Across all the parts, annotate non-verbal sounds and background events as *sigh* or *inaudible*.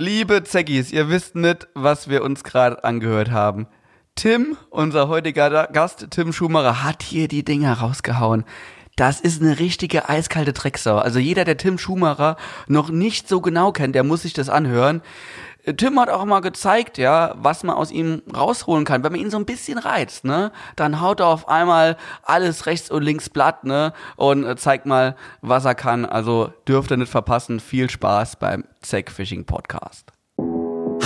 Liebe Zeckis, ihr wisst nicht, was wir uns gerade angehört haben. Tim, unser heutiger Gast, Tim Schumacher, hat hier die Dinger rausgehauen. Das ist eine richtige eiskalte Drecksau. Also jeder, der Tim Schumacher noch nicht so genau kennt, der muss sich das anhören. Tim hat auch mal gezeigt, ja, was man aus ihm rausholen kann. Wenn man ihn so ein bisschen reizt, ne, dann haut er auf einmal alles rechts und links platt, ne, und äh, zeigt mal, was er kann. Also dürft ihr nicht verpassen. Viel Spaß beim Zack Fishing Podcast.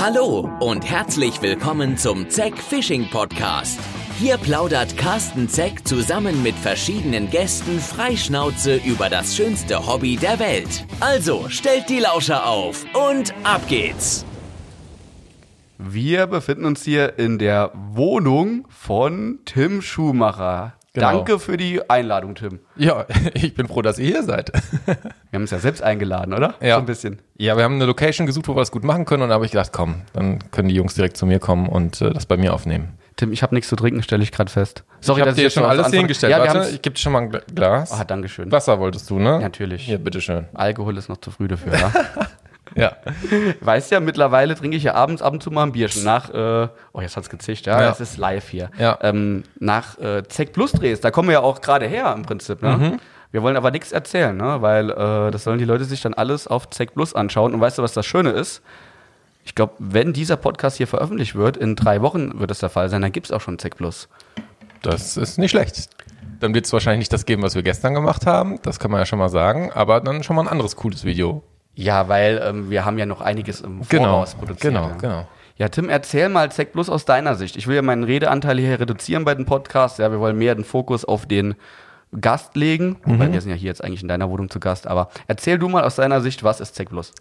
Hallo und herzlich willkommen zum Zack Fishing Podcast. Hier plaudert Carsten Zeck zusammen mit verschiedenen Gästen freischnauze über das schönste Hobby der Welt. Also stellt die Lauscher auf und ab geht's. Wir befinden uns hier in der Wohnung von Tim Schumacher. Genau. Danke für die Einladung, Tim. Ja, *laughs* ich bin froh, dass ihr hier seid. *laughs* Wir haben uns ja selbst eingeladen, oder? Ja. So ein bisschen. Ja, wir haben eine Location gesucht, wo wir das gut machen können und da habe ich gedacht, komm, dann können die Jungs direkt zu mir kommen und äh, das bei mir aufnehmen. Tim, ich habe nichts zu trinken, stelle ich gerade fest. Sorry, ich habe dir schon alles hingestellt. Ja, Warte, ich gebe dir schon mal ein Gla- Glas. Ah, Dankeschön. Wasser wolltest du, ne? Natürlich. Hier, bitteschön. Alkohol ist noch zu früh dafür, ja? *laughs* Ja. *laughs* Weißt ja, mittlerweile trinke ich ja abends ab und zu mal ein Bierchen. Nach, äh, oh, jetzt hat's gezischt, ja, Ja. es ist live hier. Ja. Ähm, nach äh, Zeck Plus Drehs, da kommen wir ja auch gerade her im Prinzip, ne? Mhm. Wir wollen aber nichts erzählen, ne? Weil äh, das sollen die Leute sich dann alles auf Zeck Plus anschauen. Und weißt du, was das Schöne ist? Ich glaube, wenn dieser Podcast hier veröffentlicht wird, in drei Wochen wird es der Fall sein, dann gibt's auch schon Zeck Plus. Das ist nicht schlecht. Dann wird es wahrscheinlich nicht das geben, was wir gestern gemacht haben. Das kann man ja schon mal sagen. Aber dann schon mal ein anderes cooles Video. Ja, weil ähm, wir haben ja noch einiges im Genau, Voraus produziert. genau, ja. genau. Ja, Tim, erzähl mal Zack Plus aus deiner Sicht. Ich will ja meinen Redeanteil hier reduzieren bei den Podcasts. Ja, wir wollen mehr den Fokus auf den Gast legen. Mhm. Weil wir sind ja hier jetzt eigentlich in deiner Wohnung zu Gast. Aber erzähl du mal aus deiner Sicht, was ist Zack Plus?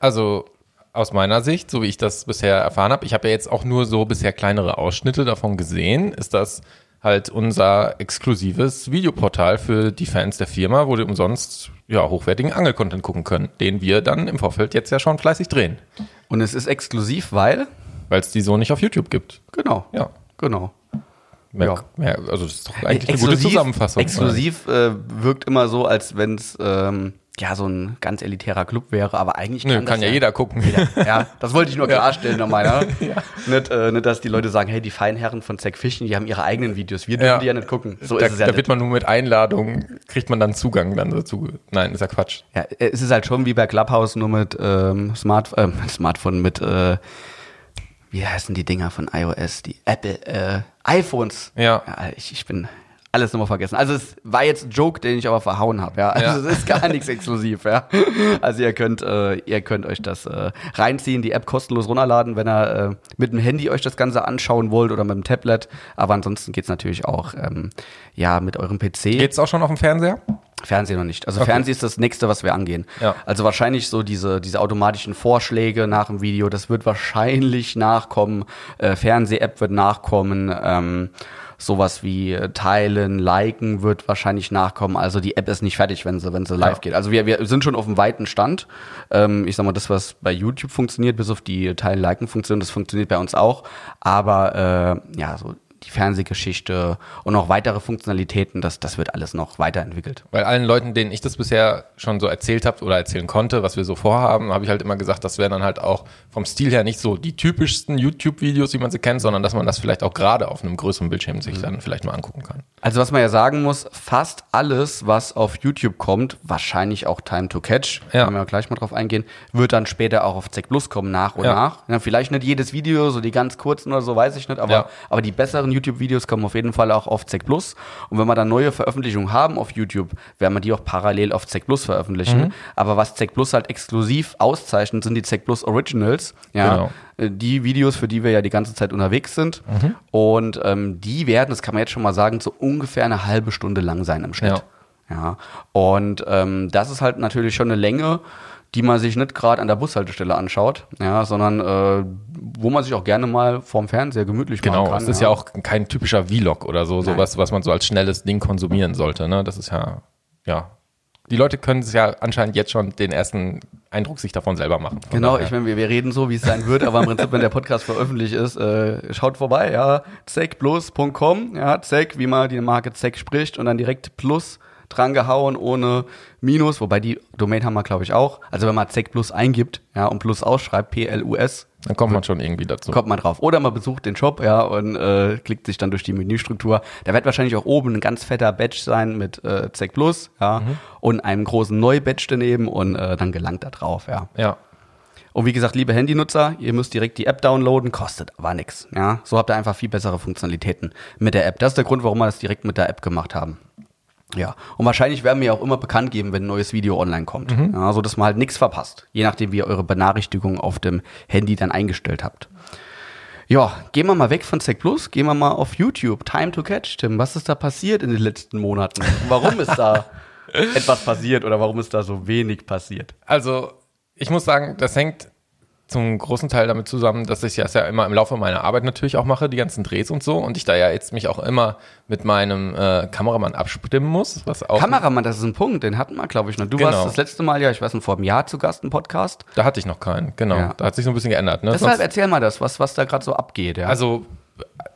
Also aus meiner Sicht, so wie ich das bisher erfahren habe, ich habe ja jetzt auch nur so bisher kleinere Ausschnitte davon gesehen, ist das halt unser exklusives Videoportal für die Fans der Firma, wo die umsonst ja, hochwertigen Angelcontent gucken können, den wir dann im Vorfeld jetzt ja schon fleißig drehen, Und es ist exklusiv, weil? weil es die so nicht auf YouTube gibt. Genau. Ja. Genau. Mehr, Ja. mehr, also das ist doch eigentlich eine gute Zusammenfassung. Exklusiv äh, wirkt immer so, als wenn es ähm, ja so ein ganz elitärer Club wäre, aber eigentlich Nö, kann, kann, das ja jeder gucken. Ja, das wollte ich nur *laughs* klarstellen nochmal. *laughs* Ja. Nicht, äh, nicht, dass die Leute sagen, hey, die Feinherren von Zack Fischen, die haben ihre eigenen Videos, wir dürfen Ja. die ja nicht gucken. So da ist es ja da nicht. wird man nur mit Einladung, kriegt man dann Zugang dann dazu. Nein, ist ja Quatsch. Ja, es ist halt schon wie bei Clubhouse, nur mit ähm, Smart, äh, Smartphone, mit, äh, wie heißen die Dinger von iOS, die Apple, äh, iPhones. Ja. ich, ich bin alles nochmal vergessen. Also es war jetzt ein Joke, den ich aber verhauen habe, ja. Also Ja. es ist gar nichts exklusiv, ja. Also ihr könnt, äh, ihr könnt euch das äh, reinziehen, die App kostenlos runterladen, wenn ihr äh, mit dem Handy euch das Ganze anschauen wollt oder mit dem Tablet. Aber ansonsten geht's natürlich auch, ähm, ja, mit eurem PC. Geht's auch schon auf dem Fernseher? Fernsehen noch nicht. Also Okay. Fernsehen ist das nächste, was wir angehen. Ja. Also wahrscheinlich so diese, diese automatischen Vorschläge nach dem Video, das wird wahrscheinlich nachkommen. Äh, Fernseh-App wird nachkommen. Ähm, sowas wie äh, teilen, liken wird wahrscheinlich nachkommen. Also die App ist nicht fertig, wenn sie, wenn sie live Ja. geht. Also wir, wir sind schon auf einem weiten Stand. Ähm, ich sag mal, das, was bei YouTube funktioniert, bis auf die Teilen-Liken-Funktion, das funktioniert bei uns auch. Aber äh, ja, so die Fernsehgeschichte und auch weitere Funktionalitäten, das, das wird alles noch weiterentwickelt. Weil allen Leuten, denen ich das bisher schon so erzählt habe oder erzählen konnte, was wir so vorhaben, habe ich halt immer gesagt, das wären dann halt auch vom Stil her nicht so die typischsten YouTube-Videos, wie man sie kennt, sondern dass man das vielleicht auch gerade auf einem größeren Bildschirm sich dann vielleicht mal angucken kann. Also was man ja sagen muss, fast alles, was auf YouTube kommt, wahrscheinlich auch Time to Catch, Ja. können wir gleich mal drauf eingehen, wird dann später auch auf Zack Plus kommen, nach und Ja. nach. Ja, vielleicht nicht jedes Video, so die ganz kurzen oder so, weiß ich nicht, aber, aber die besseren YouTube-Videos kommen auf jeden Fall auch auf Zack Plus. Und wenn wir dann neue Veröffentlichungen haben auf YouTube, werden wir die auch parallel auf Zack Plus veröffentlichen. Mhm. Aber was Zack Plus halt exklusiv auszeichnet, sind die Zack Plus Originals. Ja, Genau. äh, die Videos, für die wir ja die ganze Zeit unterwegs sind. Mhm. Und ähm, die werden, das kann man jetzt schon mal sagen, so ungefähr eine halbe Stunde lang sein im Schnitt. Ja. Und ähm, das ist halt natürlich schon eine Länge, die man sich nicht gerade an der Bushaltestelle anschaut, ja, sondern äh, wo man sich auch gerne mal vorm Fernseher gemütlich Genau, machen kann. es ist ja auch kein typischer Vlog oder so, sowas, was man so als schnelles Ding konsumieren sollte. Ne? Das ist ja, ja. Die Leute können es ja anscheinend jetzt schon den ersten Eindruck sich davon selber machen. Genau, daher. ich meine, wir, wir reden so, wie es sein wird, aber im Prinzip, wenn der Podcast veröffentlicht ist, äh, schaut vorbei, ja, zeckplus.com, ja, zeck, wie man die Marke zeck spricht und dann direkt plus dran gehauen ohne Minus, wobei die Domain haben wir glaube ich auch. Also wenn man Zeck Plus eingibt, ja, und Plus ausschreibt, P-L-U-S, Dann kommt man schon irgendwie dazu. kommt man drauf. Oder man besucht den Shop, ja, und äh, klickt sich dann durch die Menüstruktur. Da wird wahrscheinlich auch oben ein ganz fetter Badge sein mit äh, Zeck Plus, ja, und einem großen Neu-Badge daneben und äh, dann gelangt da drauf, ja. Ja. Und wie gesagt, liebe Handynutzer, ihr müsst direkt die App downloaden, kostet aber nix. Ja, so habt ihr einfach viel bessere Funktionalitäten mit der App. Das ist der Grund, warum wir das direkt mit der App gemacht haben. Ja, und wahrscheinlich werden wir auch immer bekannt geben, wenn ein neues Video online kommt. Ja, so dass man halt nichts verpasst, je nachdem, wie ihr eure Benachrichtigung auf dem Handy dann eingestellt habt. Ja, gehen wir mal weg von Sec Plus, gehen wir mal auf YouTube. Time to Catch, Tim. Was ist da passiert in den letzten Monaten? Warum ist da *laughs* etwas passiert oder warum ist da so wenig passiert? Also, ich muss sagen, das hängt zum großen Teil damit zusammen, dass ich das ja immer im Laufe meiner Arbeit natürlich auch mache, die ganzen Drehs und so. Und ich da ja jetzt mich auch immer mit meinem äh, Kameramann abstimmen muss. Was auch Kameramann, das ist ein Punkt, den hatten wir, glaube ich, noch. Du Genau. warst das letzte Mal, ja, ich weiß nicht, vor einem Jahr zu Gast im Podcast. Da hatte ich noch keinen, genau. Ja. Da hat sich so ein bisschen geändert. Ne? Deshalb Sonst- erzähl mal das, was, was da gerade so abgeht. Ja. also,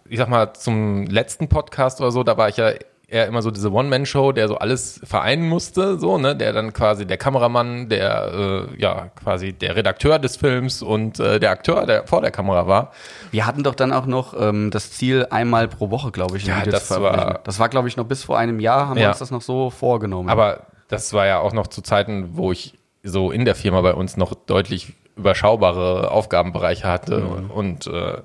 ich sag mal, zum letzten Podcast oder so, da war ich ja eher immer so diese One-Man-Show, der so alles vereinen musste, so, ne, der dann quasi der Kameramann, der, äh, ja, quasi der Redakteur des Films und äh, der Akteur, der vor der Kamera war. wir hatten doch dann auch noch ähm, das Ziel, einmal pro Woche, glaube ich, ein Ja, Video das zu veröffentlichen. war- das war, glaube ich, noch bis vor einem Jahr, haben wir Ja. uns das noch so vorgenommen. Aber das war ja auch noch zu Zeiten, wo ich so in der Firma bei uns noch deutlich überschaubare Aufgabenbereiche hatte und äh,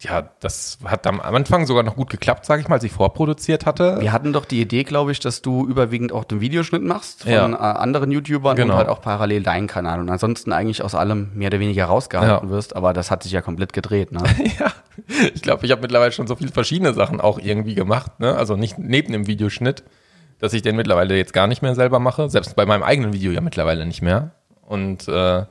ja, das hat am Anfang sogar noch gut geklappt, sage ich mal, als ich vorproduziert hatte. wir hatten doch die Idee, glaube ich, dass du überwiegend auch den Videoschnitt machst von Ja. äh, anderen YouTubern Genau. und halt auch parallel deinen Kanal und ansonsten eigentlich aus allem mehr oder weniger rausgehalten Ja. wirst, aber das hat sich ja komplett gedreht. Ne? *laughs* Ja, ich glaube, ich habe mittlerweile schon so viele verschiedene Sachen auch irgendwie gemacht. Ne? Also nicht neben dem Videoschnitt, dass ich den mittlerweile jetzt gar nicht mehr selber mache. Selbst bei meinem eigenen Video ja mittlerweile nicht mehr. Und äh,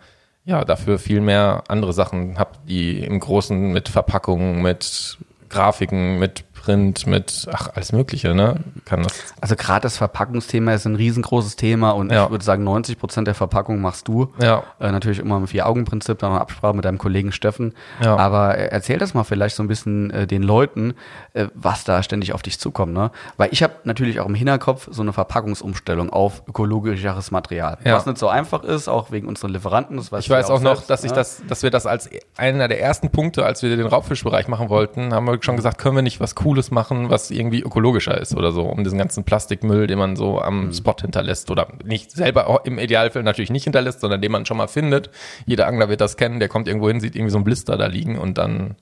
ja, dafür viel mehr andere Sachen habe, die im Großen mit Verpackungen, mit Grafiken, mit Print, mit ach alles Mögliche. Ne? Kann das? Also gerade das Verpackungsthema ist ein riesengroßes Thema und Ja. ich würde sagen, 90 Prozent der Verpackung machst du. Ja. Äh, natürlich immer im Vier-Augen-Prinzip, dann noch Absprache mit deinem Kollegen Steffen. Ja. Aber äh, erzähl das mal vielleicht so ein bisschen äh, den Leuten, äh, was da ständig auf dich zukommt. Ne? Weil ich habe natürlich auch im Hinterkopf so eine Verpackungsumstellung auf ökologischeres Material. Ja. Was nicht so einfach ist, auch wegen unseren Lieferanten. Das Ich weiß auch noch, selbst, dass ich ne? das, dass wir das als einer der ersten Punkte, als wir den Raubfischbereich machen wollten, haben wir schon gesagt, können wir nicht was Cooles machen, was irgendwie ökologischer ist oder so, um diesen ganzen Plastikmüll, den man so am Spot hinterlässt oder nicht selber auch im Idealfall natürlich nicht hinterlässt, sondern den man schon mal findet. Jeder Angler wird das kennen, der kommt irgendwo hin, sieht irgendwie so ein Blister da liegen und dann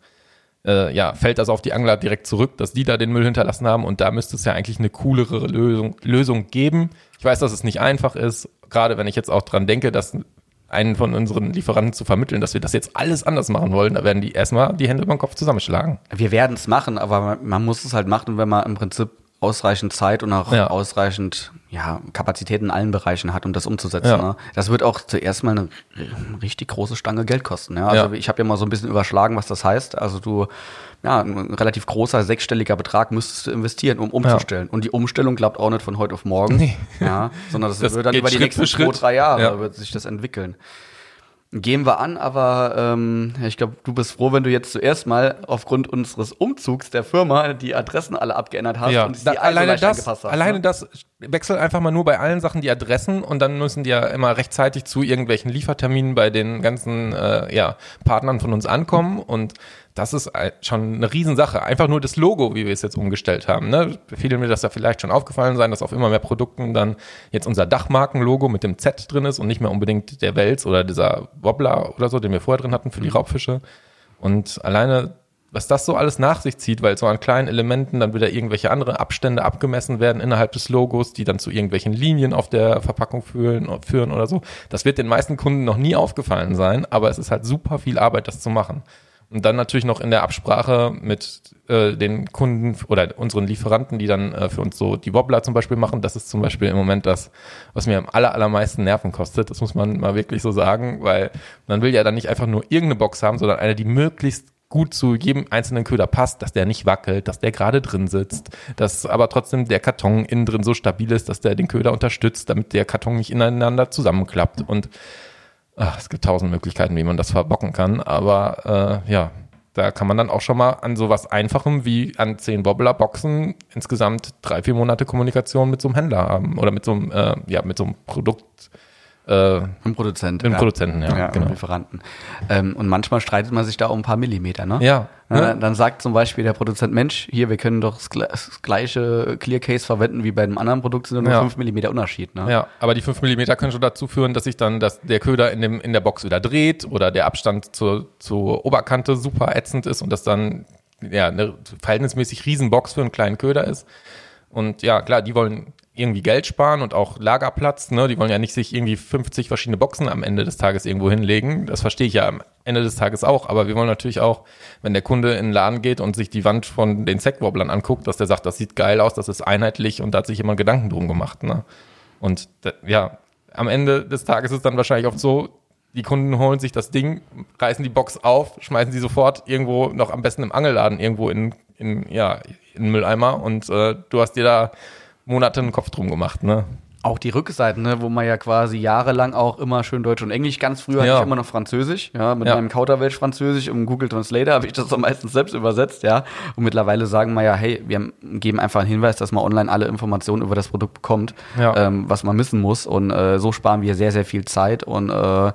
äh, ja, fällt das auf die Angler direkt zurück, dass die da den Müll hinterlassen haben und da müsste es ja eigentlich eine coolere Lösung, Lösung geben. Ich weiß, dass es nicht einfach ist, gerade wenn ich jetzt auch dran denke, dass einen von unseren Lieferanten zu vermitteln, dass wir das jetzt alles anders machen wollen, da werden die erstmal die Hände über den Kopf zusammenschlagen. Wir werden es machen, aber man, man muss es halt machen, wenn man im Prinzip ausreichend Zeit und auch Ja. ausreichend ja, Kapazitäten in allen Bereichen hat, um das umzusetzen. Ja. Ne? Das wird auch zuerst mal eine richtig große Stange Geld kosten. Ja? Also ich habe ja mal so ein bisschen überschlagen, was das heißt. Also du, ja, ein relativ großer sechsstelliger Betrag müsstest du investieren, um umzustellen. Und die Umstellung klappt auch nicht von heute auf morgen, Nee. ja, sondern das, Das wird dann über die Schritt nächsten zwei, drei Jahre Ja. wird sich das entwickeln. Gehen wir an, aber ähm, ich glaube, du bist froh, wenn du jetzt zuerst mal aufgrund unseres Umzugs der Firma die Adressen alle abgeändert hast und die da, alleine leicht das, angepasst hast. alleine ne? das wechselt einfach mal nur bei allen Sachen die Adressen und dann müssen die ja immer rechtzeitig zu irgendwelchen Lieferterminen bei den ganzen äh, ja, Partnern von uns ankommen und das ist schon eine Riesensache. Einfach nur das Logo, wie wir es jetzt umgestellt haben. Ne? Vielen wird das ja vielleicht schon aufgefallen sein, dass auf immer mehr Produkten dann jetzt unser Dachmarkenlogo mit dem Z drin ist und nicht mehr unbedingt der Wels oder dieser Wobbler oder so, den wir vorher drin hatten für die Raubfische. Und alleine was das so alles nach sich zieht, weil so an kleinen Elementen dann wieder irgendwelche andere Abstände abgemessen werden innerhalb des Logos, die dann zu irgendwelchen Linien auf der Verpackung führen, führen oder so. Das wird den meisten Kunden noch nie aufgefallen sein, aber es ist halt super viel Arbeit, das zu machen. Und dann natürlich noch in der Absprache mit äh, den Kunden oder unseren Lieferanten, die dann äh, für uns so die Wobbler zum Beispiel machen. Das ist zum Beispiel im Moment das, was mir am aller, allermeisten Nerven kostet. Das muss man mal wirklich so sagen, weil man will ja dann nicht einfach nur irgendeine Box haben, sondern eine, die möglichst gut zu jedem einzelnen Köder passt, dass der nicht wackelt, dass der gerade drin sitzt, dass aber trotzdem der Karton innen drin so stabil ist, dass der den Köder unterstützt, damit der Karton nicht ineinander zusammenklappt. Und ach, es gibt tausend Möglichkeiten, wie man das verbocken kann. Aber äh, ja, da kann man dann auch schon mal an sowas Einfachem wie an 10 Wobbler-Boxen insgesamt drei, vier Monate Kommunikation mit so einem Händler haben oder mit so einem, äh, ja, mit so einem Produkt, äh, Ein Produzent. Ein Produzenten, ja, ja genau. Lieferanten. Ähm, und manchmal streitet man sich da um ein paar Millimeter, ne? Ja. ja. Dann sagt zum Beispiel der Produzent, Mensch, hier, wir können doch das gleiche Clear Case verwenden wie bei einem anderen Produkt, sind nur ja. 5 Millimeter Unterschied, ne? Ja, aber die 5 Millimeter können schon dazu führen, dass sich dann das, der Köder in, dem, in der Box wieder dreht oder der Abstand zur, zur Oberkante super ätzend ist und das dann ja eine verhältnismäßig Riesenbox für einen kleinen Köder ist. Und ja, klar, die wollen irgendwie Geld sparen und auch Lagerplatz. Ne? Die wollen ja nicht sich irgendwie 50 verschiedene Boxen am Ende des Tages irgendwo hinlegen. Das verstehe ich ja am Ende des Tages auch. Aber wir wollen natürlich auch, wenn der Kunde in den Laden geht und sich die Wand von den Segwobblern anguckt, dass der sagt, das sieht geil aus, das ist einheitlich und da hat sich jemand Gedanken drum gemacht. Ne? Und ja, am Ende des Tages ist dann wahrscheinlich oft so, die Kunden holen sich das Ding, reißen die Box auf, schmeißen sie sofort irgendwo noch am besten im Angelladen irgendwo in, in ja, in den Mülleimer und äh, du hast dir da Monate einen Kopf drum gemacht, ne? Auch die Rückseiten, ne, wo man ja quasi jahrelang auch immer schön Deutsch und Englisch, ganz früher ja. hatte ich immer noch Französisch, ja, mit ja. meinem Kauderwelsch Französisch und Google Translator habe ich das dann meistens selbst übersetzt, ja. Und mittlerweile sagen wir ja, hey, wir geben einfach einen Hinweis, dass man online alle Informationen über das Produkt bekommt, ja. ähm, was man missen muss. Und äh, so sparen wir sehr, sehr viel Zeit und äh,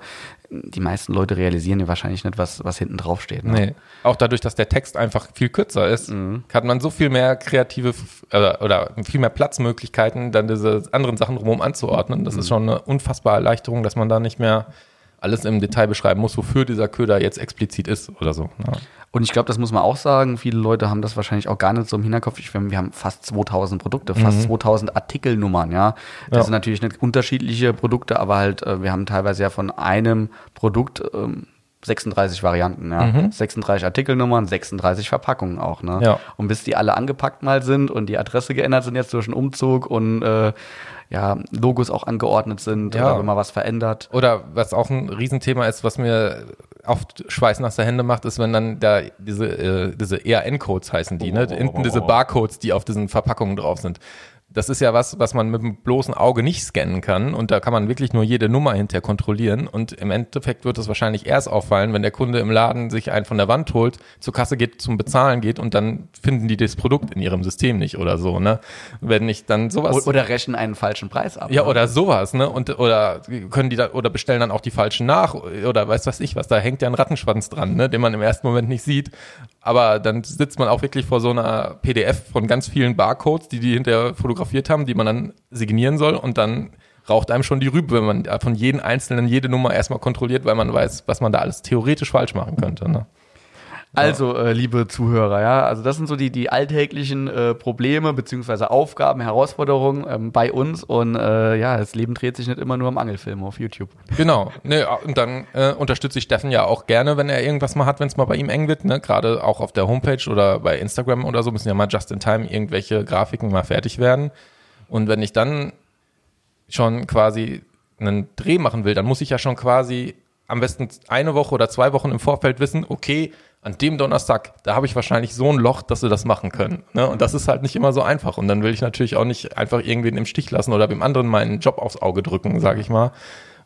die meisten Leute realisieren ja wahrscheinlich nicht, was, was hinten drauf steht. Ne? Nee. Auch dadurch, dass der Text einfach viel kürzer ist, mhm. hat man so viel mehr kreative äh, oder viel mehr Platzmöglichkeiten, dann diese anderen Sachen drumherum anzuordnen. Das mhm. ist schon eine unfassbare Erleichterung, dass man da nicht mehr alles im Detail beschreiben muss, wofür dieser Köder jetzt explizit ist oder so. Ja. Und ich glaube, das muss man auch sagen, viele Leute haben das wahrscheinlich auch gar nicht so im Hinterkopf. Ich, wir haben fast 2000 Produkte, fast mhm. 2000 Artikelnummern, ja. Das ja. sind natürlich nicht unterschiedliche Produkte, aber halt, äh, wir haben teilweise ja von einem Produkt ähm, 36 Varianten, ja. Mhm. 36 Artikelnummern, 36 Verpackungen auch, ne? Ja. Und bis die alle angepackt mal sind und die Adresse geändert sind jetzt durch einen Umzug und äh, ja, Logos auch angeordnet sind ja. oder wenn man was verändert. Oder was auch ein Riesenthema ist, was mir oft schweißnasse Hände macht, ist, wenn dann da diese, äh, diese ERN-Codes heißen die, ne? Hinten diese Barcodes, die auf diesen Verpackungen drauf sind das ist ja was, was man mit dem bloßen Auge nicht scannen kann und da kann man wirklich nur jede Nummer hinterher kontrollieren und im Endeffekt wird es wahrscheinlich erst auffallen, wenn der Kunde im Laden sich einen von der Wand holt, zur Kasse geht, zum Bezahlen geht und dann finden die das Produkt in ihrem System nicht oder so, ne? Wenn ich dann sowas oder rechnen einen falschen Preis ab. Ja, ne? oder sowas, ne? Und oder können die da oder bestellen dann auch die falschen nach oder weiß was ich was, da hängt ja ein Rattenschwanz dran, ne, den man im ersten Moment nicht sieht, aber dann sitzt man auch wirklich vor so einer PDF von ganz vielen Barcodes, die die hinterher fotografiert haben, die man dann signieren soll und dann raucht einem schon die Rübe, wenn man von jedem Einzelnen jede Nummer erstmal kontrolliert, weil man weiß, was man da alles theoretisch falsch machen könnte. Ne? Also, äh, liebe Zuhörer, ja, also das sind so die, die alltäglichen äh, Probleme beziehungsweise Aufgaben, Herausforderungen ähm, bei uns und äh, ja, das Leben dreht sich nicht immer nur im Angelfilm auf YouTube. Genau, ne, und dann äh, unterstütze ich Steffen ja auch gerne, wenn er irgendwas mal hat, wenn es mal bei ihm eng wird, ne, gerade auch auf der Homepage oder bei Instagram oder so müssen ja mal just in time irgendwelche Grafiken mal fertig werden. Und wenn ich dann schon quasi einen Dreh machen will, dann muss ich ja schon quasi am besten eine Woche oder zwei Wochen im Vorfeld wissen, okay, an dem Donnerstag, da habe ich wahrscheinlich so ein Loch, dass wir das machen können. Ne? Und das ist halt nicht immer so einfach. Und dann will ich natürlich auch nicht einfach irgendwen im Stich lassen oder dem anderen meinen Job aufs Auge drücken, sage ich mal.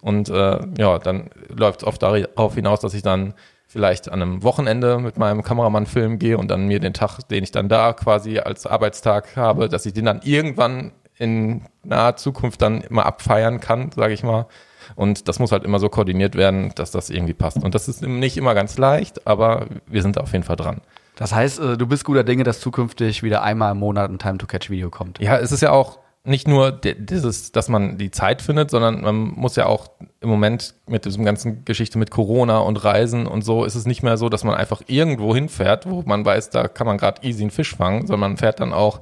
Und äh, ja, dann läuft es oft darauf hinaus, dass ich dann vielleicht an einem Wochenende mit meinem Kameramann filmen gehe und dann mir den Tag, den ich dann da quasi als Arbeitstag habe, dass ich den dann irgendwann in naher Zukunft dann immer abfeiern kann, sage ich mal. Und das muss halt immer so koordiniert werden, dass das irgendwie passt. Und das ist nicht immer ganz leicht, aber wir sind auf jeden Fall dran. Das heißt, äh, du bist guter Dinge, dass zukünftig wieder einmal im Monat ein Time-to-Catch-Video kommt. Ja, es ist ja auch nicht nur dieses, dass man die Zeit findet, sondern man muss ja auch im Moment mit diesem ganzen Geschichte mit Corona und Reisen und so ist es nicht mehr so, dass man einfach irgendwo hinfährt, wo man weiß, da kann man gerade easy einen Fisch fangen, sondern man fährt dann auch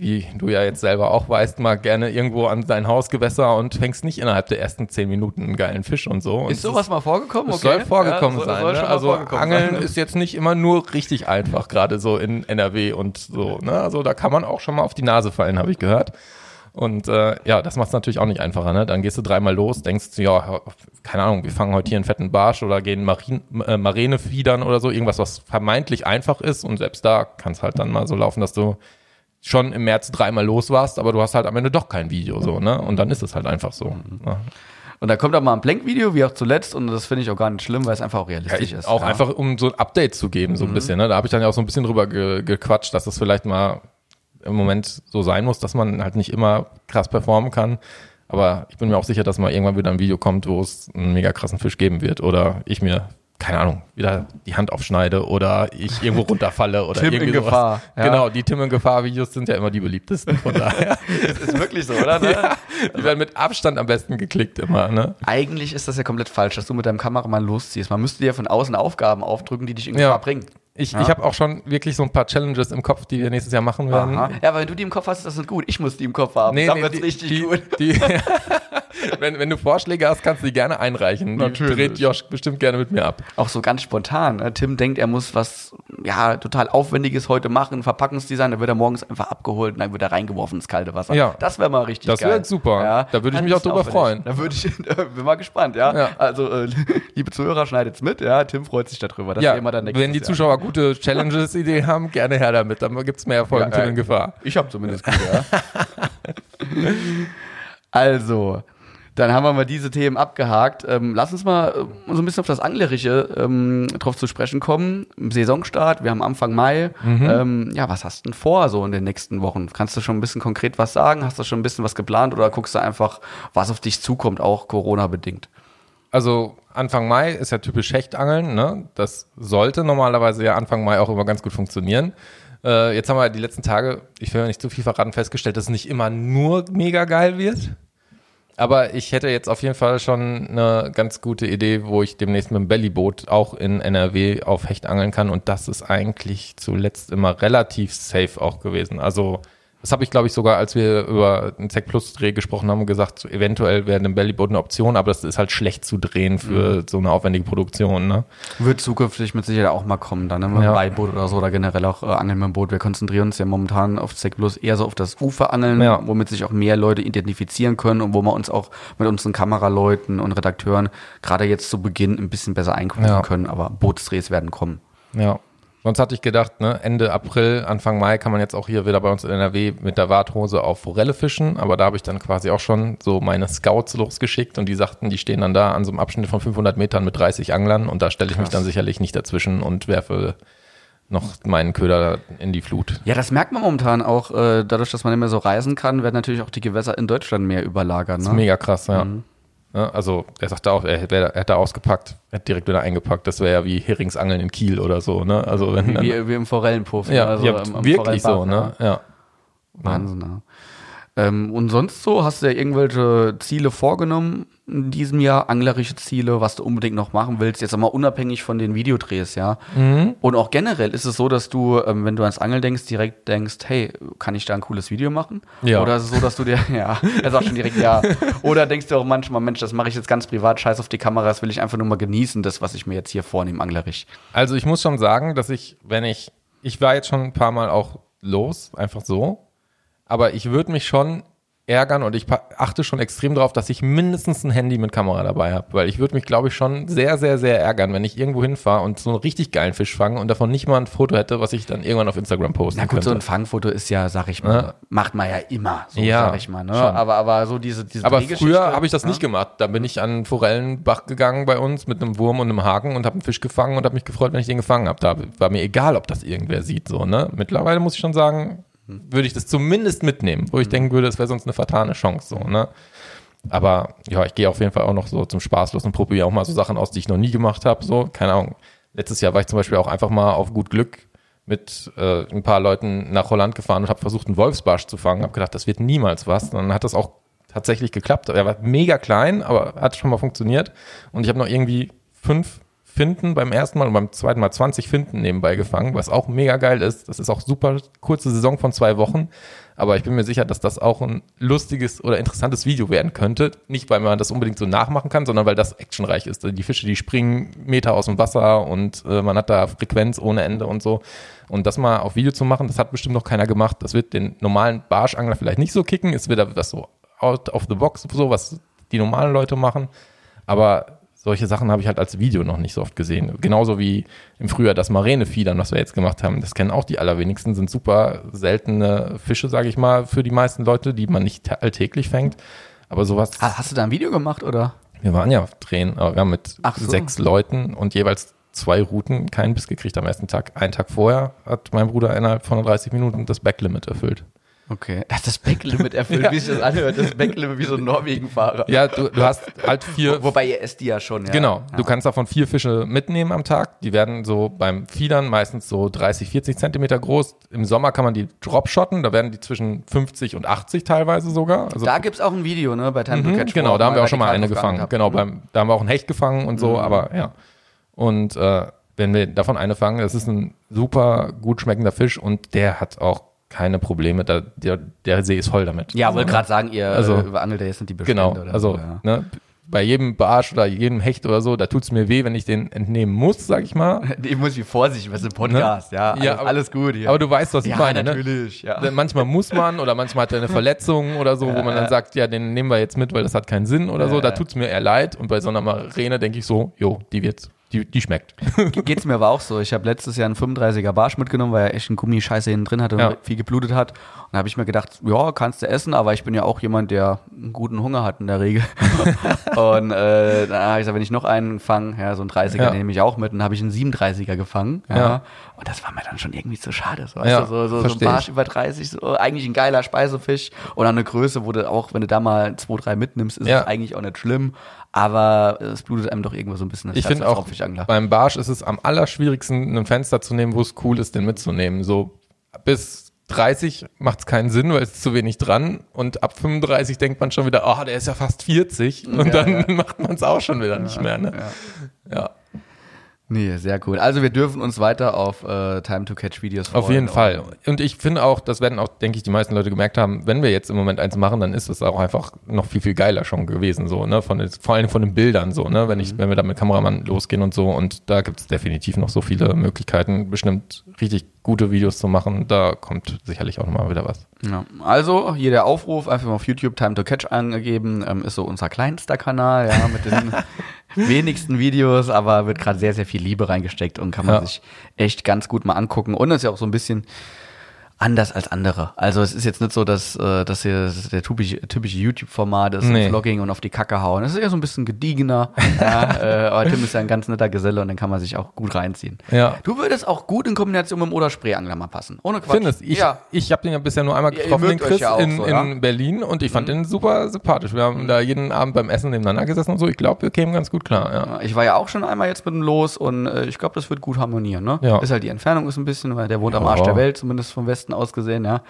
wie du ja jetzt selber auch weißt, mal gerne irgendwo an dein Hausgewässer und fängst nicht innerhalb der ersten zehn Minuten einen geilen Fisch und so. Und ist sowas mal vorgekommen? Okay. soll vorgekommen ja, sein. Soll ne? Also Angeln sein. *laughs* ist jetzt nicht immer nur richtig einfach, gerade so in NRW und so. Ne? Also da kann man auch schon mal auf die Nase fallen, habe ich gehört. Und äh, ja, das macht es natürlich auch nicht einfacher. Ne? Dann gehst du dreimal los, denkst du, ja, keine Ahnung, wir fangen heute hier einen fetten Barsch oder gehen äh, Marine fiedern oder so, irgendwas, was vermeintlich einfach ist. Und selbst da kann es halt dann mal so laufen, dass du schon im März dreimal los warst, aber du hast halt am Ende doch kein Video so, ne? Und dann ist es halt einfach so. Mhm. Ne? Und da kommt auch mal ein Blink-Video, wie auch zuletzt, und das finde ich auch gar nicht schlimm, weil es einfach auch Ja, realistisch ich, ist. auch ja. einfach, um so ein Update zu geben, so ein bisschen. Ne? Da habe ich dann ja auch so ein bisschen drüber ge gequatscht, dass es vielleicht mal im Moment so sein muss, dass man halt nicht immer krass performen kann. Aber ich bin mir auch sicher, dass mal irgendwann wieder ein Video kommt, wo es einen mega krassen Fisch geben wird. Oder ich mir, keine Ahnung, wieder die Hand aufschneide oder ich irgendwo runterfalle oder Tim in irgendwie sowas. Gefahr, ja. Genau, die Tim in Gefahr-Videos sind ja immer die beliebtesten. Von daher. *laughs* Das ist wirklich so, oder? Ne? ja, die werden mit Abstand am besten geklickt immer. Ne? Eigentlich ist das ja komplett falsch, dass du mit deinem Kameramann losziehst. Man müsste dir von außen Aufgaben aufdrücken, die dich in Ja. Gefahr bringen. Ich, Ja. ich habe auch schon wirklich so ein paar Challenges im Kopf, die wir nächstes Jahr machen werden. Aha. Ja, aber wenn du die im Kopf hast, ist das nicht gut. Ich muss die im Kopf haben. Nee, Dann nee, wird's die, richtig die, gut. Die, *laughs* *laughs* wenn, wenn du Vorschläge hast, kannst du die gerne einreichen. Natürlich. dreht Josh bestimmt gerne mit mir ab. Auch so ganz spontan. ne? Tim denkt, er muss was ja total Aufwendiges heute machen, Verpackungsdesign, dann wird er morgens einfach abgeholt und dann wird er reingeworfen ins kalte Wasser. Ja. Das wäre mal richtig Das geil. wär super. Da würde ich mich auch drüber aufwendig. freuen. Da würde ich, *laughs* da bin mal gespannt, ja. Ja. Also, äh, liebe Zuhörer, schneidet's mit, ja. Tim freut sich darüber. Das Ja, wir dann nächstes wenn die Jahr. Zuschauer gute Challenges-Ideen haben, gerne her damit. Dann gibt's mehr Erfolg Ja, Tim äh, in Gefahr. Ich habe zumindest gut, ja. *laughs* also, dann haben wir mal diese Themen abgehakt. Ähm, lass uns mal äh, so ein bisschen auf das Anglerische ähm, drauf zu sprechen kommen. Saisonstart, wir haben Anfang Mai. Mhm. Ähm, ja, was hast du denn vor so in den nächsten Wochen? Kannst du schon ein bisschen konkret was sagen? Hast du schon ein bisschen was geplant oder guckst du einfach, was auf dich zukommt, auch Corona-bedingt? Also Anfang Mai ist ja typisch Hechtangeln. Ne? Das sollte normalerweise ja Anfang Mai auch immer ganz gut funktionieren. Äh, jetzt haben wir die letzten Tage, ich will ja nicht zu viel verraten, festgestellt, dass es nicht immer nur mega geil wird. Aber ich hätte jetzt auf jeden Fall schon eine ganz gute Idee, wo ich demnächst mit dem Bellyboot auch in NRW auf Hecht angeln kann. Und das ist eigentlich zuletzt immer relativ safe auch gewesen. Also das habe ich, glaube ich, sogar, als wir über den ZEC Plus Dreh gesprochen haben, gesagt, eventuell wäre ein Bellyboot eine Option, aber das ist halt schlecht zu drehen für so eine aufwendige Produktion. Ne? Wird zukünftig mit Sicherheit auch mal kommen, dann ne? Ja. Beiboot oder so oder generell auch äh, Angeln mit dem Boot. Wir konzentrieren uns ja momentan auf Sec Plus eher so auf das Uferangeln, Ja. womit sich auch mehr Leute identifizieren können und wo wir uns auch mit unseren Kameraleuten und Redakteuren gerade jetzt zu Beginn ein bisschen besser einkaufen Ja. können. Aber Bootsdrehs werden kommen. Ja. Sonst hatte ich gedacht, ne, Ende April, Anfang Mai kann man jetzt auch hier wieder bei uns in NRW mit der Warthose auf Forelle fischen. Aber da habe ich dann quasi auch schon so meine Scouts losgeschickt und die sagten, die stehen dann da an so einem Abschnitt von 500 Metern mit 30 Anglern und da stelle ich mich Krass. dann sicherlich nicht dazwischen und werfe noch meinen Köder in die Flut. Ja, das merkt man momentan auch, äh, dadurch, dass man nicht mehr so reisen kann, werden natürlich auch die Gewässer in Deutschland mehr überlagert. Das Ne? ist mega krass, ja. Mhm. Ja, also er sagte auch, er, wär, er hat da ausgepackt, er hat direkt wieder eingepackt. Das wäre ja wie Heringsangeln in Kiel oder so, ne? Also wenn dann, Wie, wie im Forellenpuff. ne? ja, Also ja im- im wirklich so, ne? Ja. Wahnsinn, ja. Ähm, und sonst so, hast du ja irgendwelche Ziele vorgenommen in diesem Jahr, anglerische Ziele, was du unbedingt noch machen willst, jetzt einmal unabhängig von den Videodrehs, ja? Mhm. Und auch generell ist es so, dass du, ähm, wenn du ans Angeln denkst, direkt denkst, hey, kann ich da ein cooles Video machen? Ja. Oder ist es so, dass du dir, *laughs* ja, er sagt schon direkt ja. Oder denkst du auch manchmal, Mensch, das mache ich jetzt ganz privat, scheiß auf die Kamera, das will ich einfach nur mal genießen, das, was ich mir jetzt hier vornehme, anglerisch. Also ich muss schon sagen, dass ich, wenn ich, ich war jetzt schon ein paar Mal auch los, einfach so, aber ich würde mich schon ärgern und ich achte schon extrem darauf, dass ich mindestens ein Handy mit Kamera dabei habe, weil ich würde mich, glaube ich, schon sehr, sehr, sehr ärgern, wenn ich irgendwo hinfahre und so einen richtig geilen Fisch fange und davon nicht mal ein Foto hätte, was ich dann irgendwann auf Instagram posten Na gut, so ein könnte. Fangfoto ist ja, sag ich mal, Ja. macht man ja immer, so Ja, sag ich mal. Ne? schon. Aber, aber so diese, diese Aber früher habe ich das ne? nicht gemacht. Da bin ich an einen Forellenbach gegangen bei uns mit einem Wurm und einem Haken und habe einen Fisch gefangen und habe mich gefreut, wenn ich den gefangen habe. Da war mir egal, ob das irgendwer sieht. So, ne? Mittlerweile muss ich schon sagen, würde ich das zumindest mitnehmen, wo ich denken würde, es wäre sonst eine vertane Chance. So, ne? Aber ja, ich gehe auf jeden Fall auch noch so zum Spaßlos und probiere auch mal so Sachen aus, die ich noch nie gemacht habe. So, keine Ahnung. Letztes Jahr war ich zum Beispiel auch einfach mal auf gut Glück mit äh, ein paar Leuten nach Holland gefahren und habe versucht, einen Wolfsbarsch zu fangen. Habe gedacht, das wird niemals was. Und dann hat das auch tatsächlich geklappt. Er war mega klein, aber hat schon mal funktioniert. Und ich habe noch irgendwie fünf Finden beim ersten Mal und beim zweiten Mal 20 Finden nebenbei gefangen, was auch mega geil ist. Das ist auch super kurze Saison von zwei Wochen. Aber ich bin mir sicher, dass das auch ein lustiges oder interessantes Video werden könnte. Nicht, weil man das unbedingt so nachmachen kann, sondern weil das actionreich ist. Die Fische, die springen Meter aus dem Wasser und äh, man hat da Frequenz ohne Ende und so. Und das mal auf Video zu machen, das hat bestimmt noch keiner gemacht. Das wird den normalen Barschangler vielleicht nicht so kicken. Es wird was so out of the box, so was die normalen Leute machen. Aber solche Sachen habe ich halt als Video noch nicht so oft gesehen. Genauso wie im Frühjahr das Marenefiedern, was wir jetzt gemacht haben. Das kennen auch die allerwenigsten, sind super seltene Fische, sage ich mal, für die meisten Leute, die man nicht alltäglich fängt. Aber sowas, Ha- Hast du da ein Video gemacht oder? Wir waren ja auf Drehen, aber wir haben mit so. sechs Leuten und jeweils zwei Routen keinen Biss gekriegt am ersten Tag. Einen Tag vorher hat mein Bruder innerhalb von 30 Minuten das Backlimit erfüllt. Okay. Er *laughs* hat das Backlimit erfüllt, wie sich das anhört. Das Backlimit wie so ein Norwegen-Fahrer. Ja, du, du hast halt vier, Wobei ihr esst die ja schon, ja. Genau, Ja. du kannst davon vier Fische mitnehmen am Tag. Die werden so beim Fiedern meistens so 30, 40 Zentimeter groß. Im Sommer kann man die dropshotten, da werden die zwischen 50 und 80 teilweise sogar. Also Da gibt's auch ein Video, ne, bei Time to Mhm, Catch. genau, wo da haben wir auch schon mal eine gefangen. geachtet Genau, habt. beim, da haben wir auch ein Hecht gefangen und Mhm. so, aber ja. Und äh, wenn wir davon eine fangen, das ist ein super gut schmeckender Fisch und der hat auch keine Probleme. Da, der, der See ist voll damit. Ja, wollte gerade sagen, ihr Also- also, ja jetzt nicht die Bestände Genau, oder also so. Ja. ne, bei jedem Barsch oder jedem Hecht oder so, da tut's mir weh, wenn ich den entnehmen muss, sag ich mal. *laughs* Ich muss wie vorsichtig, was ist ein Podcast, ja. Alles, Ja, aber- alles gut hier. Aber du weißt, was ich ja, meine, ne? natürlich, ja. Manchmal muss man oder manchmal hat er eine *laughs* Verletzung oder so, wo man dann sagt, ja, den nehmen wir jetzt mit, weil das hat keinen Sinn oder so. Da tut's mir eher leid. Und bei so einer Marine denke ich so, jo, die wird, die, die schmeckt. *laughs* Geht's mir aber auch so. Ich habe letztes Jahr einen 35er Barsch mitgenommen, weil er echt einen Gummischeiße hinten drin hatte und Ja. viel geblutet hat. Und da habe ich mir gedacht, ja, kannst du essen, aber ich bin ja auch jemand, der einen guten Hunger hat in der Regel. *laughs* und äh, dann habe ich gesagt, wenn ich noch einen fange, ja, so einen 30er Ja. nehme ich auch mit, und dann habe ich einen 37er gefangen. Ja. Ja. Und das war mir dann schon irgendwie zu schade. So, weißt du, so, so, so ein. Barsch über 30, so, eigentlich ein geiler Speisefisch. Und eine Größe, wo du auch, wenn du da mal zwei, drei mitnimmst, ist Ja. es eigentlich auch nicht schlimm. Aber es blutet einem doch irgendwo so ein bisschen das Ich finde auch, beim Barsch ist es am allerschwierigsten, ein Fenster zu nehmen, wo es cool ist, den mitzunehmen. So bis 30 macht es keinen Sinn, weil es ist zu wenig dran. Und ab 35 denkt man schon wieder, oh, der ist ja fast 40. Und Ja, dann ja. *laughs* macht man es auch schon wieder nicht mehr. Ne? ja. Nee, sehr cool. Also wir dürfen uns weiter auf äh, Time to Catch Videos freuen. Auf jeden Fall. Und ich finde auch, das werden auch, denke ich, die meisten Leute gemerkt haben, wenn wir jetzt im Moment eins machen, dann ist es auch einfach noch viel, viel geiler schon gewesen, so, ne? Von vor allem von den Bildern, so, ne? Wenn ich, wenn wir da mit Kameramann losgehen und so. Und da gibt es definitiv noch so viele Möglichkeiten, bestimmt richtig gute Videos zu machen. Da kommt sicherlich auch nochmal wieder was. Ja. Also hier der Aufruf, einfach mal auf YouTube Time to Catch angegeben, ähm, ist so unser kleinster Kanal, ja, mit den *laughs* wenigsten Videos, aber wird gerade sehr, sehr viel Liebe reingesteckt und kann man Ja. sich echt ganz gut mal angucken. Und es ist ja auch so ein bisschen anders als andere. Also es ist jetzt nicht so, dass, äh, dass hier das der typische, typische YouTube-Format ist, Nee. Vlogging und auf die Kacke hauen. Es ist eher so ein bisschen gediegener. *laughs* ja, äh, aber Tim ist ja ein ganz netter Geselle und dann kann man sich auch gut reinziehen. Ja. Du würdest auch gut in Kombination mit dem Oder-Sprayangler mal passen. Ohne Quatsch. Findest ich, Ja. ich habe den ja bisher nur einmal getroffen, den Chris, ja in, so, in? Mhm. Berlin und ich fand den super sympathisch. Wir haben da jeden Abend beim Essen nebeneinander gesessen und so. Ich glaube, wir kämen ganz gut klar. Ja. Ich war ja auch schon einmal jetzt mit dem Los und äh, ich glaube, das wird gut harmonieren. Ne? Ja. Ist halt die Entfernung ist ein bisschen, weil der wohnt am. Arsch der Welt, zumindest vom Westen aus gesehen. Ja,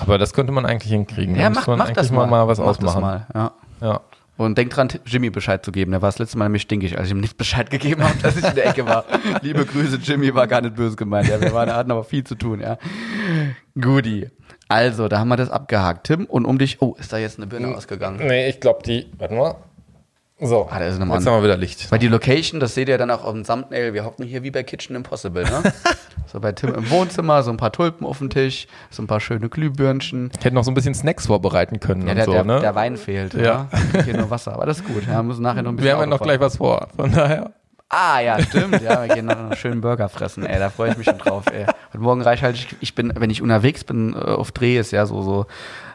Aber das könnte man eigentlich hinkriegen. ja da mach, man mach eigentlich das mal, mal. was mach ausmachen. Das mal, ja. Ja. Und denk dran, Jimmy Bescheid zu geben. Der war das letzte Mal nämlich stinkig, als ich ihm nicht Bescheid gegeben habe, dass ich in der Ecke war. *laughs* Liebe Grüße, Jimmy war gar nicht böse gemeint. Ja, wir waren, hatten aber viel zu tun, ja. Guti. Also, da haben wir das abgehakt. Tim, und um dich, oh, ist da jetzt eine Birne ausgegangen? Nee, ich glaube, die. Warte mal. So. Ah, da ist Jetzt haben wir wieder Licht. Weil die Location, das seht ihr dann auch auf dem Thumbnail, wir hocken hier wie bei Kitchen Impossible, ne? *laughs* so bei Tim im Wohnzimmer, so ein paar Tulpen auf dem Tisch, so ein paar schöne Glühbirnchen. Ich hätte noch so ein bisschen Snacks vorbereiten können Ja, der, so, der, ne? der Wein fehlt, Ja. ja. Hier nur Wasser, aber das ist gut. Ja, wir müssen nachher noch ein bisschen wir haben ja noch gleich was vor. Von daher. Ah, ja, stimmt. Ja, wir gehen noch einen schönen Burger fressen, ey. Da freue ich mich schon drauf, ey. Heute Morgen reich halt, ich, bin, wenn ich unterwegs bin, äh, auf Drehs, ja, so, so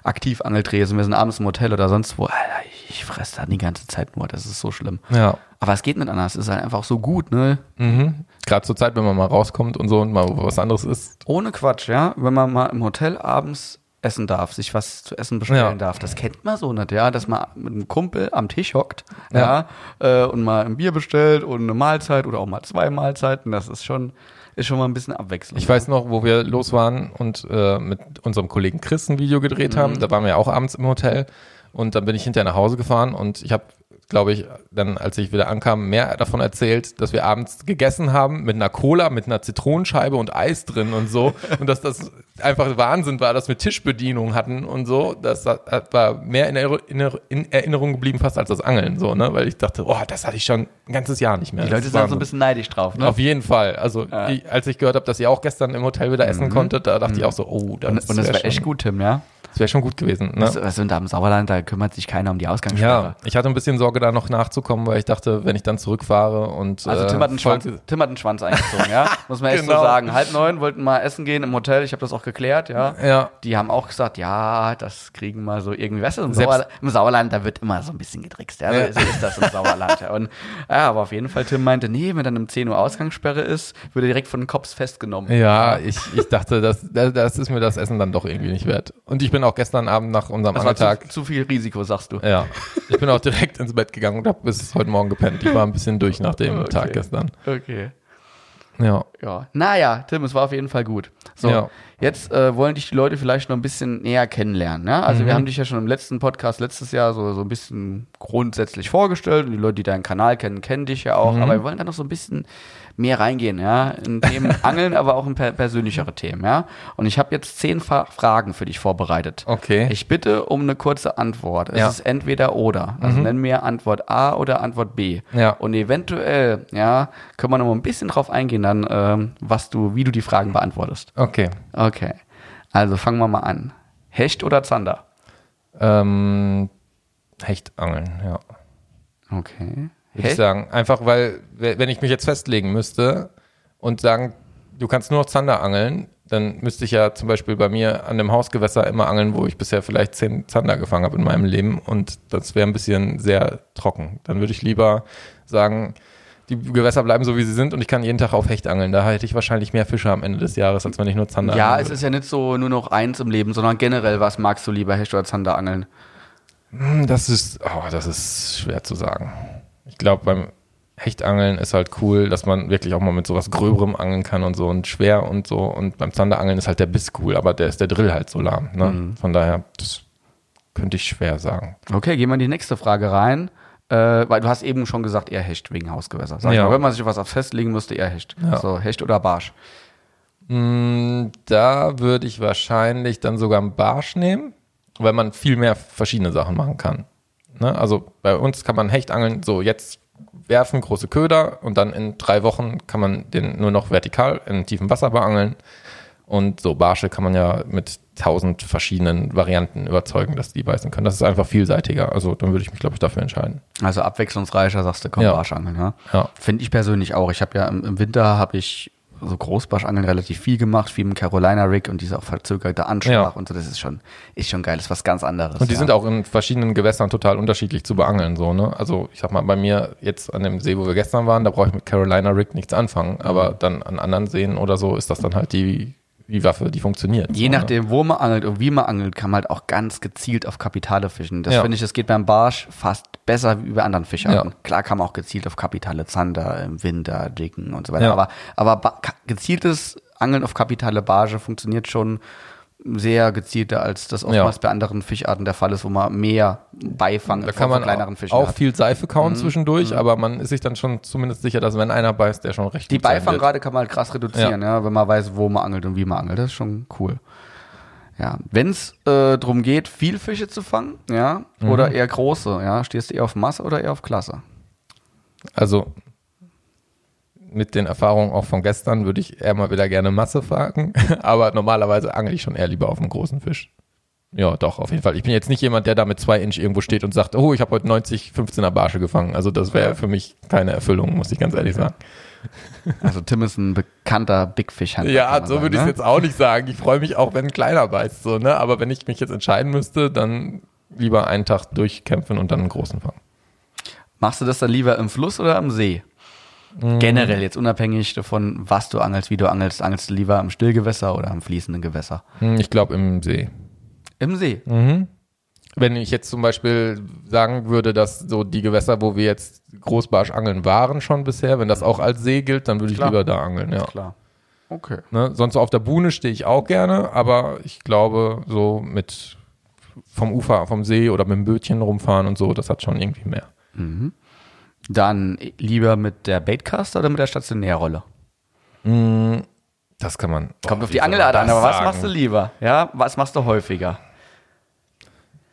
aktiv Angeldrehs und wir sind abends im Hotel oder sonst wo, Alter, ich fresse da die ganze Zeit nur. Das ist so schlimm. Ja. Aber es geht nicht anders. Es ist halt einfach so gut, ne? Mhm. Gerade zur Zeit, wenn man mal rauskommt und so und mal was anderes isst. Ohne Quatsch, ja. Wenn man mal im Hotel abends essen darf, sich was zu essen bestellen Ja. darf. Das kennt man so nicht, ja, dass man mit einem Kumpel am Tisch hockt, ja, äh, und mal ein Bier bestellt und eine Mahlzeit oder auch mal zwei Mahlzeiten. Das ist schon, ist schon mal ein bisschen Abwechslung. Ich weiß noch, wo wir los waren und äh, mit unserem Kollegen Chris ein Video gedreht Mhm. haben. Da waren wir ja auch abends im Hotel. Und dann bin ich hinterher nach Hause gefahren und ich habe, glaube ich, dann, als ich wieder ankam, mehr davon erzählt, dass wir abends gegessen haben mit einer Cola, mit einer Zitronenscheibe und Eis drin und so. *laughs* und dass das einfach Wahnsinn war, dass wir Tischbedienung hatten und so. Das war mehr in, Erinner- in Erinnerung geblieben fast als das Angeln, so, ne? Weil ich dachte, oh, das hatte ich schon ein ganzes Jahr nicht mehr. Die Leute ist sind so Wahnsinn. ein bisschen neidisch drauf, ne? Auf jeden Fall. Also ich, als ich gehört habe, dass ihr auch gestern im Hotel wieder essen konntet, da dachte ich auch so, oh, das, Mhm. und, und das war echt gut, Tim, ja. Das wäre schon gut gewesen. Ne? Also, also da im Sauerland, da kümmert sich keiner um die Ausgangssperre. Ja, ich hatte ein bisschen Sorge, Sorge, da noch nachzukommen, weil ich dachte, wenn ich dann zurückfahre und. Also äh, Tim hat einen Schwanz, Tim hat einen Schwanz eingezogen, ja. *laughs* Muss man echt Genau. so sagen. Halb neun wollten mal essen gehen im Hotel, ich habe das auch geklärt, ja. Ja. Die haben auch gesagt, ja, das kriegen wir so irgendwie. Weißt du, im, Sauerland, im Sauerland, da wird immer so ein bisschen getrickst, ja. Ja. So ist das im Sauerland. Ja. Und ja, aber auf jeden Fall, Tim meinte, nee, wenn dann um 10 Uhr Ausgangssperre ist, wird er direkt von den Cops festgenommen. Ja, ich, ich dachte, das, das ist mir das Essen dann doch irgendwie nicht wert. Und ich bin auch gestern Abend nach unserem Das war Angeltag. zu, zu viel Risiko, sagst du. Ja, ich bin auch direkt ins Bett gegangen und habe bis heute Morgen gepennt. Ich war ein bisschen durch nach dem Okay. Tag gestern. Okay. Ja. Ja. Naja, Tim, es war auf jeden Fall gut. So, Ja. jetzt äh, wollen dich die Leute vielleicht noch ein bisschen näher kennenlernen. Ja? Also Mhm. wir haben dich ja schon im letzten Podcast letztes Jahr so, so ein bisschen grundsätzlich vorgestellt und die Leute, die deinen Kanal kennen, kennen dich ja Mhm. auch. Aber wir wollen da noch so ein bisschen mehr reingehen, ja, in *laughs* Themen Angeln, aber auch in per persönlichere Themen, ja. Und ich habe jetzt zehn Fa Fragen für dich vorbereitet. Okay. Ich bitte um eine kurze Antwort. Es Ja. ist entweder oder. Also nenn mir Antwort A oder Antwort B. Ja. Und eventuell, ja, können wir noch mal ein bisschen drauf eingehen, dann, ähm, was du, wie du die Fragen beantwortest. Okay. Okay. Also fangen wir mal an. Hecht oder Zander? Ähm, Hechtangeln, ja. Okay. Würde ich sagen. Einfach weil, we- wenn ich mich jetzt festlegen müsste und sagen, du kannst nur noch Zander angeln, dann müsste ich ja zum Beispiel bei mir an dem Hausgewässer immer angeln, wo ich bisher vielleicht zehn Zander gefangen habe in meinem Leben und das wäre ein bisschen sehr trocken. Dann würde ich lieber sagen, die Gewässer bleiben so, wie sie sind und ich kann jeden Tag auf Hecht angeln. Da hätte ich wahrscheinlich mehr Fische am Ende des Jahres, als wenn ich nur Zander Ja, es ist ja nicht so nur noch eins im Leben, sondern generell, was magst du lieber, Hecht oder Zander angeln? Hm, Das ist, oh, das ist schwer zu sagen. Ich glaube, beim Hechtangeln ist halt cool, dass man wirklich auch mal mit sowas Gröberem angeln kann und so und schwer und so. Und beim Zanderangeln ist halt der Biss cool, aber der ist der Drill halt so lahm. Ne? Von daher, das könnte ich schwer sagen. Okay, gehen wir in die nächste Frage rein. Äh, weil du hast eben schon gesagt, eher Hecht wegen Hausgewässer. Sag Ja. mal, wenn man sich was auf festlegen müsste, eher Hecht. Ja. So, Hecht oder Barsch. Mm, Da würde ich wahrscheinlich dann sogar einen Barsch nehmen, weil man viel mehr verschiedene Sachen machen kann. Ne? Also bei uns kann man Hechtangeln so jetzt werfen, große Köder und dann in drei Wochen kann man den nur noch vertikal in tiefem Wasser beangeln. Und so Barsche kann man ja mit tausend verschiedenen Varianten überzeugen, dass die beißen können. Das ist einfach vielseitiger. Also dann würde ich mich, glaube ich, dafür entscheiden. Also abwechslungsreicher, sagst du, komm, Ja. Barschangeln, ja? Ja. Finde ich persönlich auch. Ich habe ja im Winter habe ich so Großbarschangeln relativ viel gemacht, viel im Carolina Rig und diese auch verzögerte Anschlag Ja. und so, das ist schon, ist schon geil, das ist was ganz anderes. Und die ja. sind auch in verschiedenen Gewässern total unterschiedlich zu beangeln, so, ne? Also, ich sag mal, bei mir jetzt an dem See, wo wir gestern waren, da brauche ich mit Carolina Rig nichts anfangen, aber dann an anderen Seen oder so ist das dann halt die, die Waffe, die funktioniert. Je so, ne? nachdem, wo man angelt und wie man angelt, kann man halt auch ganz gezielt auf Kapitale fischen. Das Ja. finde ich, das geht beim Barsch fast besser wie bei anderen Fischarten. Ja. Klar kann man auch gezielt auf Kapitale Zander im Winter, Dicken und so weiter. Ja. Aber, aber gezieltes Angeln auf Kapitale Barge funktioniert schon sehr gezielter, als das oftmals Ja. bei anderen Fischarten der Fall ist, wo man mehr Beifang Da kann man kleineren auch, Fischen auch hat. viel Seife kauen zwischendurch, aber man ist sich dann schon zumindest sicher, dass wenn einer beißt, der schon recht Die. Beifangrate kann man halt krass reduzieren, ja. wenn man weiß, wo man angelt und wie man angelt. Das ist schon cool. Ja, wenn es äh, darum geht, viel Fische zu fangen, ja, Mhm. oder eher große, ja, stehst du eher auf Masse oder eher auf Klasse? Also mit den Erfahrungen auch von gestern würde ich eher mal wieder gerne Masse fragen, *laughs* aber normalerweise angel ich schon eher lieber auf einen großen Fisch. Ja, doch, auf jeden Fall. Ich bin jetzt nicht jemand, der da mit zwei Inch irgendwo steht und sagt, oh, ich habe heute 90, 15er Barsche gefangen. Also das wäre für mich keine Erfüllung, muss ich ganz ehrlich sagen. Also Tim ist ein bekannter Big Fish Hunter. Ja, so würde ich es ne? jetzt auch nicht sagen. Ich freue mich auch, wenn ein kleiner beißt, so, ne? Aber wenn ich mich jetzt entscheiden müsste, dann lieber einen Tag durchkämpfen und dann einen großen fangen. Machst du das dann lieber im Fluss oder am See? Mhm. Generell, jetzt unabhängig davon, was du angelst, wie du angelst, angelst du lieber im Stillgewässer oder im fließenden Gewässer? Hm, Ich glaube im See. Im See. Wenn ich jetzt zum Beispiel sagen würde, dass so die Gewässer, wo wir jetzt Großbarsch angeln waren schon bisher, wenn das auch als See gilt, dann würde ich Klar. lieber da angeln, ja. Klar. Okay. Ne? Sonst so auf der Buhne stehe ich auch gerne, aber ich glaube, so mit vom Ufer, vom See oder mit dem Bötchen rumfahren und so, das hat schon irgendwie mehr. Dann lieber mit der Baitcaster oder mit der Stationärrolle? Das kann man. Kommt Boah, auf die Angelart an, aber was machst du lieber? Ja, was machst du häufiger?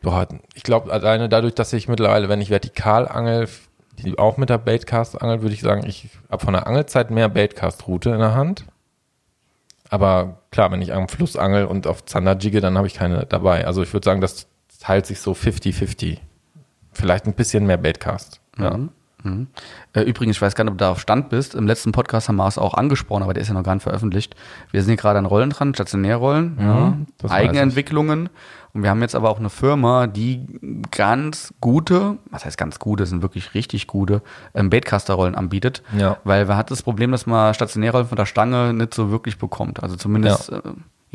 Boah, ich glaube, alleine dadurch, dass ich mittlerweile, wenn ich vertikal angel, auch mit der Baitcast angel, würde ich sagen, ich habe von der Angelzeit mehr Baitcast-Route in der Hand. Aber klar, wenn ich am Fluss angel und auf Zander jigge, dann habe ich keine dabei. Also ich würde sagen, das teilt sich so 50-50 vielleicht ein bisschen mehr Baitcast. Ja. Mhm. Äh, übrigens, ich weiß gar nicht, ob du da auf Stand bist. Im letzten Podcast haben wir es auch angesprochen, aber der ist ja noch gar nicht veröffentlicht. Wir sind hier gerade an Rollen dran, Stationärrollen, ja, das weiß Eigenentwicklungen. Und wir haben jetzt aber auch eine Firma, die ganz gute, was heißt ganz gute, sind wirklich richtig gute ähm, Baitcaster-Rollen anbietet. Ja. Weil wir hatten das Problem, dass man Stationärrollen von der Stange nicht so wirklich bekommt. Also zumindest Ja. äh,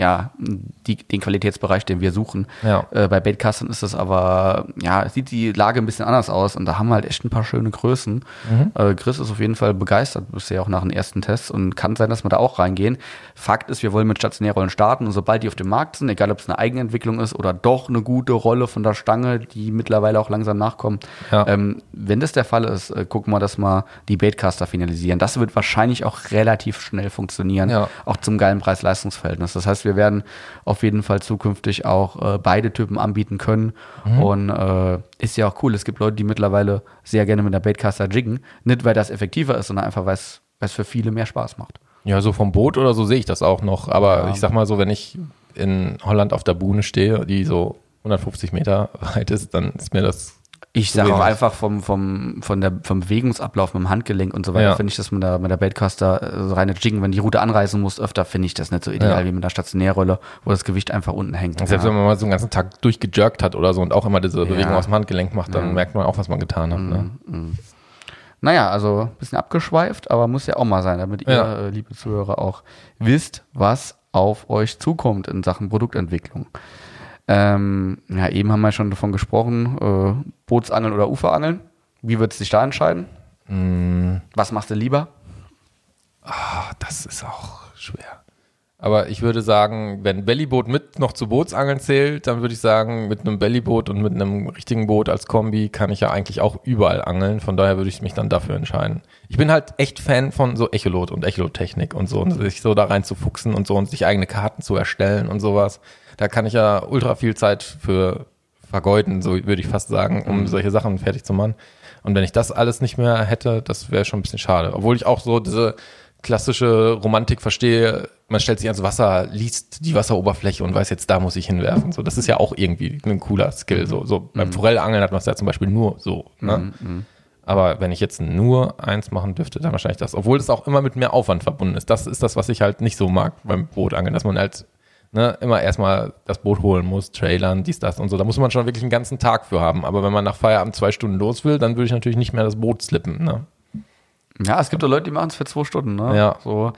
ja, die, den Qualitätsbereich, den wir suchen. Ja. Äh, bei Baitcastern ist das aber, ja, sieht die Lage ein bisschen anders aus und da haben wir halt echt ein paar schöne Größen. Mhm. Äh, Chris ist auf jeden Fall begeistert bisher auch nach den ersten Tests und kann sein, dass wir da auch reingehen. Fakt ist, wir wollen mit Stationärrollen starten und sobald die auf dem Markt sind, egal ob es eine Eigenentwicklung ist oder doch eine gute Rolle von der Stange, die mittlerweile auch langsam nachkommt, Ja. ähm, wenn das der Fall ist, äh, gucken wir, dass wir die Baitcaster finalisieren. Das wird wahrscheinlich auch relativ schnell funktionieren, Ja. auch zum geilen Preis-Leistungs-Verhältnis. Das heißt, wir werden auf jeden Fall zukünftig auch äh, beide Typen anbieten können. Und äh, ist ja auch cool. Es gibt Leute, die mittlerweile sehr gerne mit der Baitcaster jiggen. Nicht, weil das effektiver ist, sondern einfach, weil es weil es für viele mehr Spaß macht. Ja, so vom Boot oder so sehe ich das auch noch. Aber Ja. ich sag mal so, wenn ich in Holland auf der Buhne stehe, die so 150 Meter *laughs* weit ist, dann ist mir das. Ich sage auch einfach vom, vom, von der, vom Bewegungsablauf mit dem Handgelenk und so weiter, Ja. finde ich das mit der, mit der Baitcaster äh, so reine Jiggen, wenn die Route anreisen muss, öfter finde ich das nicht so ideal Ja. wie mit der Stationärrolle, wo das Gewicht einfach unten hängt. Selbst wenn man mal so einen ganzen Tag durchgejirkt hat oder so und auch immer diese Bewegung Ja. aus dem Handgelenk macht, dann Ja. merkt man auch, was man getan hat. Ne? Naja, also ein bisschen abgeschweift, aber muss ja auch mal sein, damit ihr, Ja. äh, liebe Zuhörer, auch wisst, was auf euch zukommt in Sachen Produktentwicklung. Ähm, ja, eben haben wir schon davon gesprochen, äh, Bootsangeln oder Uferangeln. Wie würdest du dich da entscheiden? Mm. Was machst du lieber? Ah, das ist auch schwer. Aber ich würde sagen, wenn Bellyboot mit noch zu Bootsangeln zählt, dann würde ich sagen, mit einem Bellyboot und mit einem richtigen Boot als Kombi kann ich ja eigentlich auch überall angeln. Von daher würde ich mich dann dafür entscheiden. Ich bin halt echt Fan von so Echolot und Echolot-Technik und so und sich so da rein zu fuchsen und so und sich eigene Karten zu erstellen und sowas. Da kann ich ja ultra viel Zeit für vergeuden, so würde ich fast sagen, um solche Sachen fertig zu machen. Und wenn ich das alles nicht mehr hätte, das wäre schon ein bisschen schade. Obwohl ich auch so diese klassische Romantik verstehe, man stellt sich ans Wasser, liest die Wasseroberfläche und weiß jetzt, da muss ich hinwerfen. So, das ist ja auch irgendwie ein cooler Skill. So, so beim Forellangeln hat man es ja zum Beispiel nur so. Ne? Aber wenn ich jetzt nur eins machen dürfte, dann wahrscheinlich das. Obwohl das auch immer mit mehr Aufwand verbunden ist. Das ist das, was ich halt nicht so mag beim Bootangeln, dass man halt ne, immer erstmal das Boot holen muss, trailern, dies, das und so. Da muss man schon wirklich einen ganzen Tag für haben. Aber wenn man nach Feierabend zwei Stunden los will, dann würde ich natürlich nicht mehr das Boot slippen. Ne? Ja, es gibt auch Leute, die machen es für zwei Stunden, ne? Ja. So.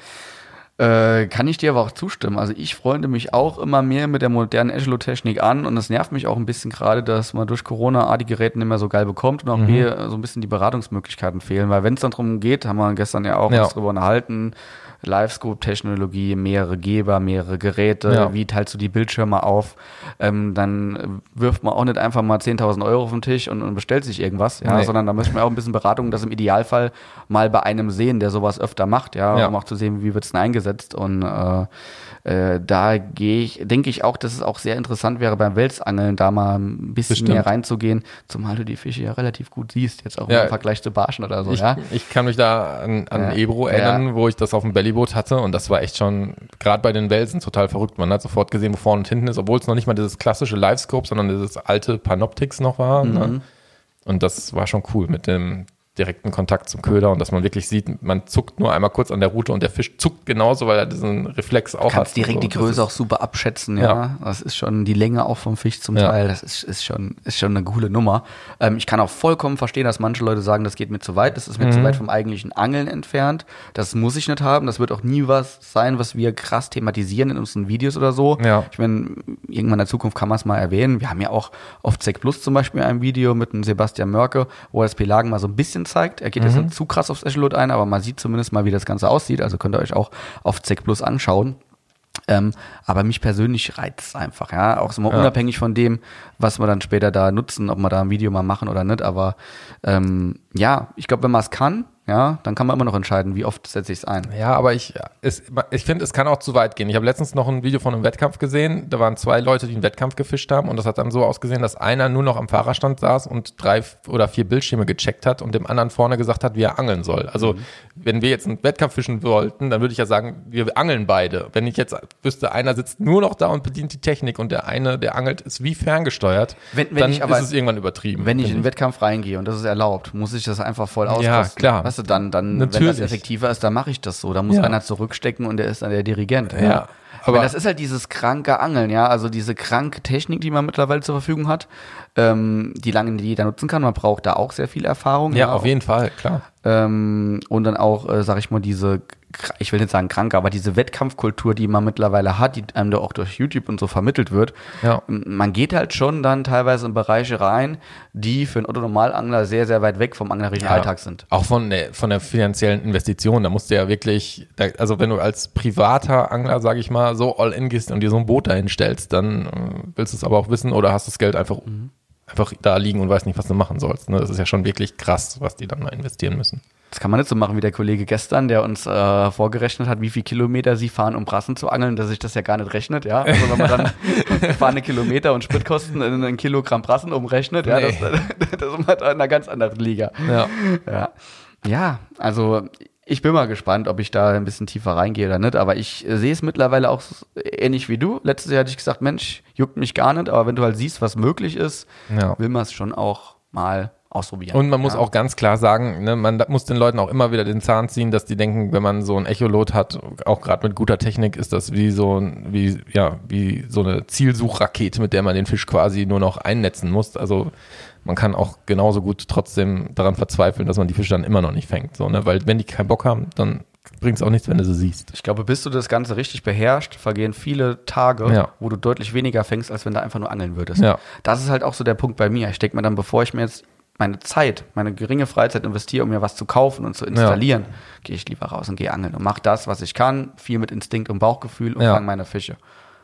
Äh, kann ich dir aber auch zustimmen. Also ich freunde mich auch immer mehr mit der modernen Echolot-Technik an und es nervt mich auch ein bisschen gerade, dass man durch Corona A, die Geräte nicht mehr so geil bekommt und auch B, äh, so ein bisschen die Beratungsmöglichkeiten fehlen. Weil wenn es dann darum geht, haben wir gestern ja auch Ja. uns drüber unterhalten, Live-Scope-Technologie, mehrere Geber, mehrere Geräte, Ja. wie teilst du die Bildschirme auf, ähm, dann wirft man auch nicht einfach mal 10.000 Euro auf den Tisch und, und bestellt sich irgendwas, ja, Nee. sondern da möchte man auch ein bisschen Beratung, das im Idealfall mal bei einem sehen, der sowas öfter macht, ja, Ja. um auch zu sehen, wie wird es denn eingesetzt und äh, äh, da gehe ich, denke ich auch, dass es auch sehr interessant wäre beim Welsangeln, da mal ein bisschen Bestimmt. mehr reinzugehen, zumal du die Fische ja relativ gut siehst, jetzt auch Ja. im Vergleich zu Barschen oder so, Ich, ja. ich kann mich da an, an Ja. Ebro Ja. erinnern, wo ich das auf dem Bellyboot hatte und das war echt schon, gerade bei den Welsen, total verrückt. Man hat sofort gesehen, wo vorne und hinten ist, obwohl es noch nicht mal dieses klassische Livescope, sondern dieses alte Panoptics noch war. Mhm. Ne? Und das war schon cool mit dem direkten Kontakt zum Köder und dass man wirklich sieht, man zuckt nur einmal kurz an der Route und der Fisch zuckt genauso, weil er diesen Reflex auch hat. kannst direkt und die so. Das Größe auch super abschätzen, ja. Ja. Das ist schon die Länge auch vom Fisch zum Ja. Teil. Das ist, ist schon, ist schon eine coole Nummer. Ähm, ich kann auch vollkommen verstehen, dass manche Leute sagen, das geht mir zu weit, das ist mir Mhm. zu weit vom eigentlichen Angeln entfernt. Das muss ich nicht haben. Das wird auch nie was sein, was wir krass thematisieren in unseren Videos oder so. Ja. Ich meine, irgendwann in der Zukunft kann man es mal erwähnen. Wir haben ja auch auf ZEC Plus zum Beispiel ein Video mit dem Sebastian Mörke, wo er das Pelagen mal so ein bisschen zeigt. Er geht jetzt nicht zu krass aufs Echolot ein, aber man sieht zumindest mal, wie das Ganze aussieht. Also könnt ihr euch auch auf ZEC Plus anschauen. Ähm, aber mich persönlich reizt es einfach, ja. Auch so mal Ja. unabhängig von dem, was wir dann später da nutzen, ob wir da ein Video mal machen oder nicht. Aber ähm, ja, ich glaube, wenn man es kann, ja, dann kann man immer noch entscheiden, wie oft setze ich es ein. Ja, aber ich, es, ich finde, es kann auch zu weit gehen. Ich habe letztens noch ein Video von einem Wettkampf gesehen. Da waren zwei Leute, die einen Wettkampf gefischt haben und das hat dann so ausgesehen, dass einer nur noch am Fahrerstand saß und drei oder vier Bildschirme gecheckt hat und dem anderen vorne gesagt hat, wie er angeln soll. Also, mhm. wenn wir jetzt einen Wettkampf fischen wollten, dann würde ich ja sagen, wir angeln beide. Wenn ich jetzt wüsste, einer sitzt nur noch da und bedient die Technik und der eine, der angelt, ist wie ferngesteuert, wenn, wenn dann ich aber, ist es irgendwann übertrieben. Wenn ich in den Wettkampf reingehe und das ist erlaubt, muss ich das einfach voll auskosten. Ja, klar. Weißt du, dann, dann, Natürlich. wenn das effektiver ist, dann mache ich das so. Da muss Ja. einer zurückstecken und der ist dann der Dirigent. Ja, Aber aber- das ist halt dieses kranke Angeln, ja, also diese kranke Technik, die man mittlerweile zur Verfügung hat, ähm, die lange nicht jeder nutzen kann. Man braucht da auch sehr viel Erfahrung. Ja, auf jeden Fall, klar. ähm, und dann auch, äh, sag ich mal, diese, ich will nicht sagen kranke, aber diese Wettkampfkultur, die man mittlerweile hat, die einem da auch durch YouTube und so vermittelt wird. Ja. Man geht halt schon dann teilweise in Bereiche rein, die für einen Otto-Normalangler sehr, sehr weit weg vom anglerischen Alltag sind. Auch von der, von der finanziellen Investition, da musst du ja wirklich, da, also wenn du als privater Angler, sag ich mal, so all in gehst und dir so ein Boot dahin stellst, dann äh, willst du es aber auch wissen oder hast das Geld einfach, einfach da liegen und weißt nicht, was du machen sollst. Ne? Das ist ja schon wirklich krass, was die dann da investieren müssen. Das kann man nicht so machen wie der Kollege gestern, der uns äh, vorgerechnet hat, wie viel Kilometer sie fahren, um Brassen zu angeln, dass sich das ja gar nicht rechnet, ja. Also wenn man dann *laughs* gefahrene Kilometer und Spritkosten in ein Kilogramm Brassen umrechnet, ja, das, Nee. das *laughs* ist man in einer ganz anderen Liga. Ja. Ja. Ja, also ich bin mal gespannt, ob ich da ein bisschen tiefer reingehe oder nicht, aber ich äh, sehe es mittlerweile auch ähnlich wie du. Letztes Jahr hatte ich gesagt, Mensch, juckt mich gar nicht, aber wenn du halt siehst, was möglich ist, Ja. will man es schon auch mal ausprobieren. Und man muss ja. auch ganz klar sagen, ne, man muss den Leuten auch immer wieder den Zahn ziehen, dass die denken, wenn man so ein Echolot hat, auch gerade mit guter Technik, ist das wie so ein, wie, ja, wie so eine Zielsuchrakete, mit der man den Fisch quasi nur noch einnetzen muss. Also man kann auch genauso gut trotzdem daran verzweifeln, dass man die Fische dann immer noch nicht fängt. So, ne? Weil wenn die keinen Bock haben, dann bringt es auch nichts, wenn du sie siehst. Ich glaube, bis du das Ganze richtig beherrschst, vergehen viele Tage, Ja. wo du deutlich weniger fängst, als wenn du einfach nur angeln würdest. Ja. Das ist halt auch so der Punkt bei mir. Ich denke mir dann, bevor ich mir jetzt meine Zeit, meine geringe Freizeit investiere, um mir was zu kaufen und zu installieren, gehe ich lieber raus und gehe angeln und mache das, was ich kann, viel mit Instinkt und Bauchgefühl und Ja. fange meine Fische.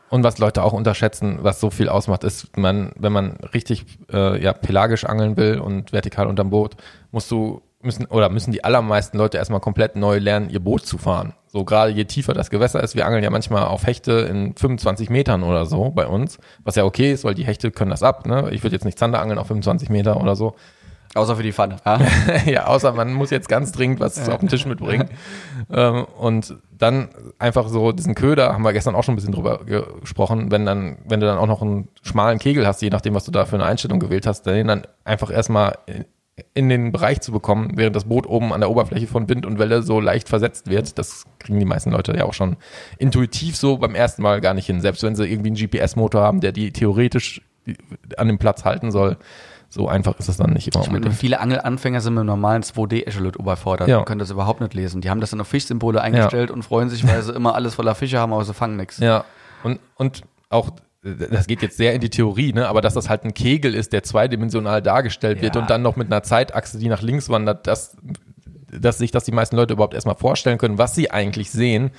Und was Leute auch unterschätzen, was so viel ausmacht, ist, man, wenn man richtig äh, ja, pelagisch angeln will und vertikal unterm Boot, musst du müssen oder müssen die allermeisten Leute erstmal komplett neu lernen, ihr Boot zu fahren. So gerade je tiefer das Gewässer ist, wir angeln ja manchmal auf Hechte in 25 Metern oder so bei uns, was ja okay ist, weil die Hechte können das ab. Ne? Ich würde jetzt nicht Zander angeln auf 25 Meter oder so. Außer für die Pfanne. Ja? *laughs* ja, außer man muss jetzt ganz dringend was auf den Tisch mitbringen. ähm, und dann einfach so diesen Köder, haben wir gestern auch schon ein bisschen drüber ge- gesprochen, wenn dann, wenn du dann auch noch einen schmalen Kegel hast, je nachdem, was du da für eine Einstellung gewählt hast, den dann einfach erstmal in- in den Bereich zu bekommen, während das Boot oben an der Oberfläche von Wind und Welle so leicht versetzt wird. Das kriegen die meisten Leute ja auch schon intuitiv so beim ersten Mal gar nicht hin. Selbst wenn sie irgendwie einen GPS-Motor haben, der die theoretisch an dem Platz halten soll. So einfach ist es dann nicht immer Ich meine, viele Angelanfänger sind mit einem normalen 2D-Echolot überfordert Ja. und können das überhaupt nicht lesen. Die haben das in auf Fischsymbole eingestellt und freuen sich, weil sie immer alles voller Fische haben, aber sie fangen nichts. Ja, und, und auch, das geht jetzt sehr in die Theorie, ne? aber dass das halt ein Kegel ist, der zweidimensional dargestellt wird Ja. und dann noch mit einer Zeitachse, die nach links wandert, dass, dass sich das die meisten Leute überhaupt erstmal vorstellen können, was sie eigentlich sehen,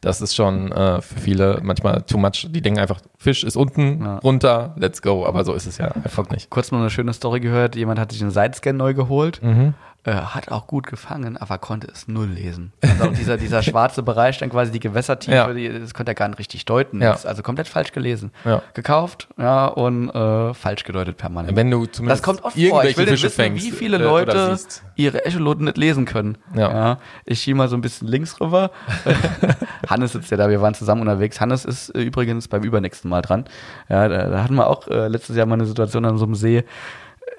das ist schon äh, für viele manchmal too much. Die denken einfach, Fisch ist unten, Ja. runter, let's go, aber so ist es ja einfach nicht. Kurz noch eine schöne Story gehört. Jemand hat sich einen Sidescan neu geholt, Mhm. Äh, hat auch gut gefangen, aber konnte es null lesen. Also auch dieser, dieser *laughs* schwarze Bereich, dann quasi die Gewässertiefe, Ja. die, das konnte er gar nicht richtig deuten. Ja. Also komplett falsch gelesen. Ja. Gekauft, ja, und äh, falsch gedeutet permanent. Wenn du zumindest das kommt oft vor. Ich will Fische wissen, fängst, wie viele äh, Leute ihre Echoloten nicht lesen können. Ja. ich schiebe mal so ein bisschen links rüber. *laughs* Hannes sitzt ja da, wir waren zusammen unterwegs. Hannes ist äh, übrigens beim übernächsten Mal dran. Ja, da, da hatten wir auch äh, letztes Jahr mal eine Situation an so einem See,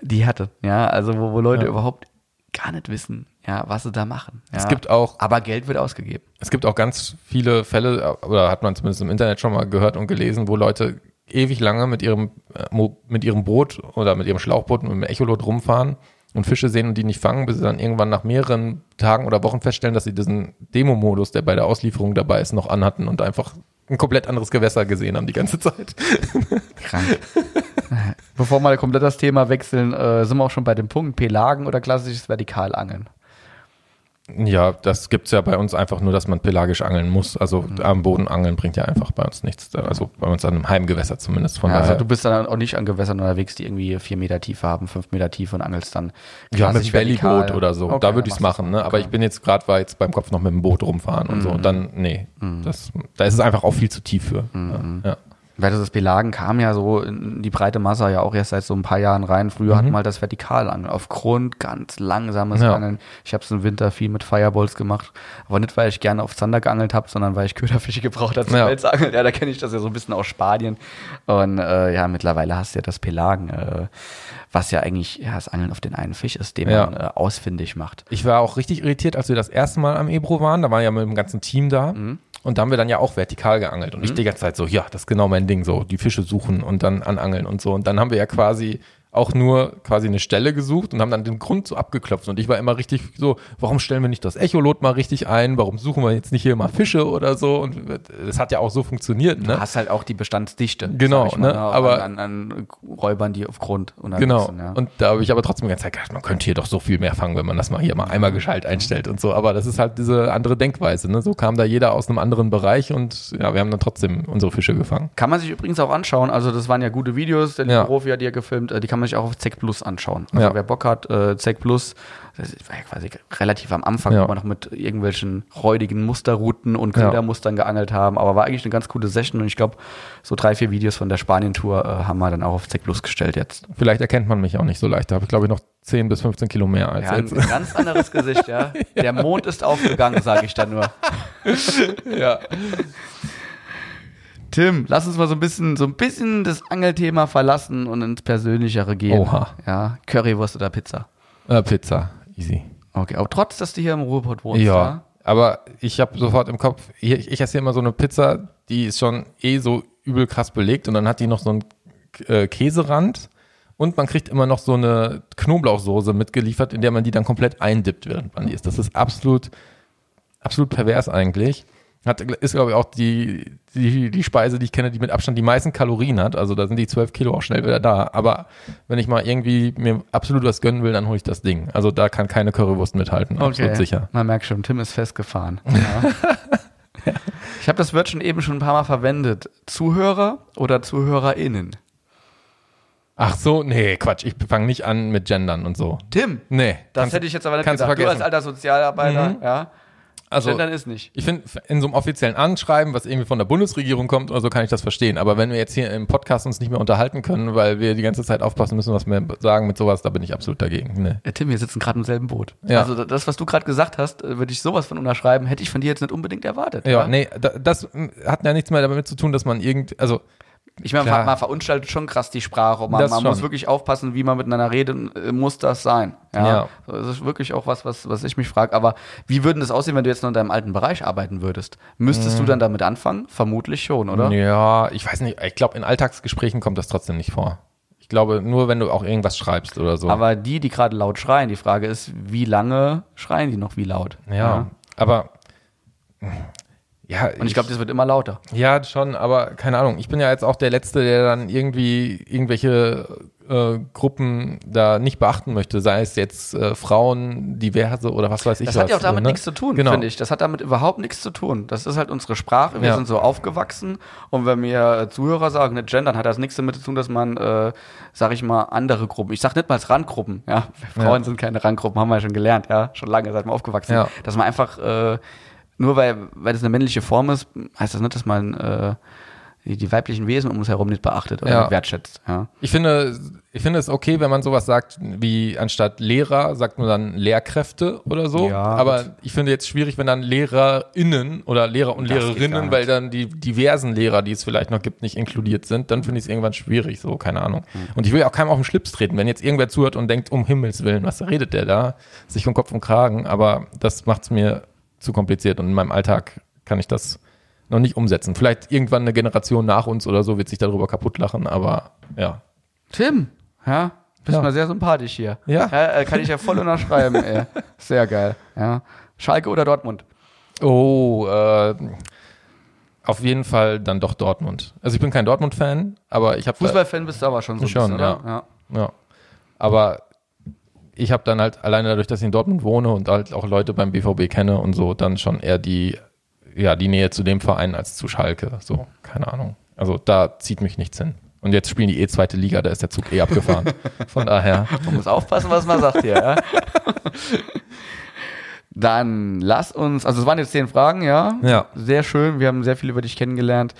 die hatte. Ja, also wo, wo Leute Ja. überhaupt gar nicht wissen, ja, was sie da machen. Ja. Es gibt auch aber Geld wird ausgegeben. Es gibt auch ganz viele Fälle, oder hat man zumindest im Internet schon mal gehört und gelesen, wo Leute ewig lange mit ihrem, äh, mit ihrem Boot oder mit ihrem Schlauchboot und mit dem Echolot rumfahren und Fische sehen und die nicht fangen, bis sie dann irgendwann nach mehreren Tagen oder Wochen feststellen, dass sie diesen Demo-Modus, der bei der Auslieferung dabei ist, noch anhatten und einfach ein komplett anderes Gewässer gesehen haben die ganze Zeit. Krank. *laughs* *laughs* Bevor wir komplett das Thema wechseln, äh, sind wir auch schon bei dem Punkt, Pelagen oder klassisches Vertikalangeln. Ja, das gibt's ja bei uns einfach nur, dass man pelagisch angeln muss. Also Mhm. am Boden angeln bringt ja einfach bei uns nichts. Also bei uns an einem Heimgewässer zumindest. Von Ja, also daher. du bist dann auch nicht an Gewässern unterwegs, die irgendwie vier Meter Tiefe haben, fünf Meter Tiefe und angelst dann. Ja, mit Bellyboot oder so. Okay, da würde ich es machen, ne? Aber ich bin jetzt gerade, war jetzt beim Kopf noch mit dem Boot rumfahren und so. Und dann, nee, das, da ist es einfach auch viel zu tief für. Ja. Weil das Belagen kam ja so in die breite Masse ja auch erst seit so ein paar Jahren rein. Früher hatten wir halt das Vertikalangeln aufgrund ganz langsames Mhm. Ja. Angeln. Ich habe es im Winter viel mit Fireballs gemacht, aber nicht, weil ich gerne auf Zander geangelt habe, sondern weil ich Köderfische gebraucht habe zum Ja. Welsangeln. Ja, da kenne ich das ja so ein bisschen aus Spanien. Und äh, ja, mittlerweile hast du ja das Pelagen, äh, was ja eigentlich ja, das Angeln auf den einen Fisch ist, den Ja. man äh, ausfindig macht. Ich war auch richtig irritiert, als wir das erste Mal am Ebro waren. Da waren wir ja mit dem ganzen Team da. Mhm. Und da haben wir dann ja auch vertikal geangelt. Und ich die ganze Zeit so, ja, das ist genau mein Ding, so die Fische suchen und dann anangeln und so. Und dann haben wir ja quasi auch nur quasi eine Stelle gesucht und haben dann den Grund so abgeklopft. Und ich war immer richtig so, warum stellen wir nicht das Echolot mal richtig ein? Warum suchen wir jetzt nicht hier mal Fische oder so? Und das hat ja auch so funktioniert, Du ne? hast halt auch die Bestandsdichte. Genau, mal, ne? Aber- an, an, Räubern, die auf Grund Genau. sind. Ja. Und da habe ich aber trotzdem die ganze Zeit gedacht, man könnte hier doch so viel mehr fangen, wenn man das mal hier mal einmal gescheit einstellt und so. Aber das ist halt diese andere Denkweise. Ne? So kam da jeder aus einem anderen Bereich und ja, wir haben dann trotzdem unsere Fische gefangen. Kann man sich übrigens auch anschauen. Also, das waren ja gute Videos. Der Ja. Profi hat die ja gefilmt. Äh, Die kann man sich auch auf ZEC Plus anschauen. Also, Ja. wer Bock hat, äh, ZEC Plus, das war ja quasi relativ am Anfang, Ja. wo wir noch mit irgendwelchen räudigen Musterrouten und Ja. Ködermustern geangelt haben. Aber war eigentlich eine ganz coole Session. Und ich glaube, so drei, vier Videos von der Spanien-Tour äh, haben wir dann auch auf ZEC Plus gestellt jetzt. Vielleicht erkennt man mich auch nicht so leicht. Da habe ich, glaube ich, noch 10 bis 15 Kilo mehr als Ja, ein jetzt. ganz anderes Gesicht, *laughs* ja. Der Mond ist aufgegangen, sage ich dann nur. ja. Tim, lass uns mal so ein bisschen, so ein bisschen das Angelthema verlassen und ins Persönlichere gehen. Oha. Ja, Currywurst oder Pizza. Äh, Pizza. Easy. Okay, aber trotz, dass du hier im Ruhrpott wohnst, Ja. Aber ich habe sofort im Kopf, ich, ich esse hier immer so eine Pizza, die ist schon eh so übel krass belegt und dann hat die noch so einen äh, Käserand und man kriegt immer noch so eine Knoblauchsoße mitgeliefert, in der man die dann komplett eindippt, während man die isst. Das ist absolut, absolut pervers eigentlich. Hat, ist, glaube ich, auch die, die, die Speise, die ich kenne, die mit Abstand die meisten Kalorien hat. Also da sind die 12 Kilo auch schnell wieder da. Aber wenn ich mal irgendwie mir absolut was gönnen will, dann hole ich das Ding. Also da kann keine Currywurst mithalten, absolut sicher. Man merkt schon, Tim ist festgefahren. *laughs* Ja. ich habe das Wort schon eben schon ein paar Mal verwendet. Zuhörer oder ZuhörerInnen? Ach so, nee, Quatsch. Ich fange nicht an mit Gendern und so. Tim, Nee. das kannst- hätte ich jetzt aber nicht gedacht. Du als vergessen. alter Sozialarbeiter, ja. Also, Gendern ist nicht. ich finde, in so einem offiziellen Anschreiben, was irgendwie von der Bundesregierung kommt oder so, kann ich das verstehen. Aber wenn wir jetzt hier im Podcast uns nicht mehr unterhalten können, weil wir die ganze Zeit aufpassen müssen, was wir sagen mit sowas, da bin ich absolut dagegen. Nee. Ja, Tim, wir sitzen gerade im selben Boot. Ja. Also das, was du gerade gesagt hast, äh, würde ich sowas von unterschreiben, hätte ich von dir jetzt nicht unbedingt erwartet. Ja, nee, da, das mm, hat ja nichts mehr damit zu tun, dass man irgend, also, Ich meine, man, man verunstaltet schon krass die Sprache. Man, man muss wirklich aufpassen, wie man miteinander redet. äh, Muss das sein? Ja. Ja. Das ist wirklich auch was, was, was ich mich frage. Aber wie würde das aussehen, wenn du jetzt noch in deinem alten Bereich arbeiten würdest? Müsstest du dann damit anfangen? Vermutlich schon, oder? Mhm. ja, ich weiß nicht, ich glaube, in Alltagsgesprächen kommt das trotzdem nicht vor. Ich glaube, nur wenn du auch irgendwas schreibst oder so. Aber die, die gerade laut schreien, die Frage ist, wie lange schreien die noch wie laut? ja, aber, ja. Und ich glaube, das wird immer lauter. Ja, schon, aber keine Ahnung. Ich bin ja jetzt auch der Letzte, der dann irgendwie irgendwelche äh, Gruppen da nicht beachten möchte, sei es jetzt äh, Frauen, diverse oder was weiß ich Das was. hat ja auch damit ne? nichts zu tun, genau. finde ich. Das hat damit überhaupt nichts zu tun. Das ist halt unsere Sprache. Wir Ja. sind so aufgewachsen. Und wenn mir äh, Zuhörer sagen, nicht gendern, hat das nichts damit zu tun, dass man, äh, sag ich mal, andere Gruppen, ich sag nicht mal Randgruppen, ja. *laughs* Frauen Ja. sind keine Randgruppen, haben wir ja schon gelernt, ja. Schon lange, seit wir aufgewachsen Ja. Dass man einfach, äh, nur weil, weil das eine männliche Form ist, heißt das nicht, dass man, äh, die, die weiblichen Wesen um uns herum nicht beachtet oder Ja. nicht wertschätzt, ja. Ich finde, ich finde es okay, wenn man sowas sagt, wie anstatt Lehrer sagt man dann Lehrkräfte oder so. Ja, Aber gut. ich finde jetzt schwierig, wenn dann LehrerInnen oder Lehrer und Das Lehrerinnen, weil dann die diversen Lehrer, die es vielleicht noch gibt, nicht inkludiert sind, dann finde ich es irgendwann schwierig, so, keine Ahnung. Hm. Und ich will ja auch keinem auf den Schlips treten, wenn jetzt irgendwer zuhört und denkt, um Himmels Willen, was redet der da? Sich um Kopf und Kragen, aber das macht es mir zu kompliziert und in meinem Alltag kann ich das noch nicht umsetzen. Vielleicht irgendwann eine Generation nach uns oder so wird sich darüber kaputt lachen, aber ja. Tim, ja, bist Ja. mal sehr sympathisch hier. Ja. äh, kann ich ja voll unterschreiben, ey. *laughs* Sehr geil, ja. Schalke oder Dortmund? Oh, äh, auf jeden Fall dann doch Dortmund. Also ich bin kein Dortmund-Fan, aber ich habe Fußballfan bist du aber schon so Schon, bisschen, oder? Ja. ja. Aber ich habe dann halt alleine dadurch, dass ich in Dortmund wohne und halt auch Leute beim BVB kenne und so, dann schon eher die, ja, die Nähe zu dem Verein als zu Schalke. So, keine Ahnung. Also da zieht mich nichts hin. Und jetzt spielen die eh zweite Liga, da ist der Zug eh abgefahren. *laughs* Von daher. Man muss aufpassen, was man sagt hier. Ja? *laughs* Dann lass uns, also es waren jetzt zehn Fragen, ja? Ja. Sehr schön, wir haben sehr viel über dich kennengelernt,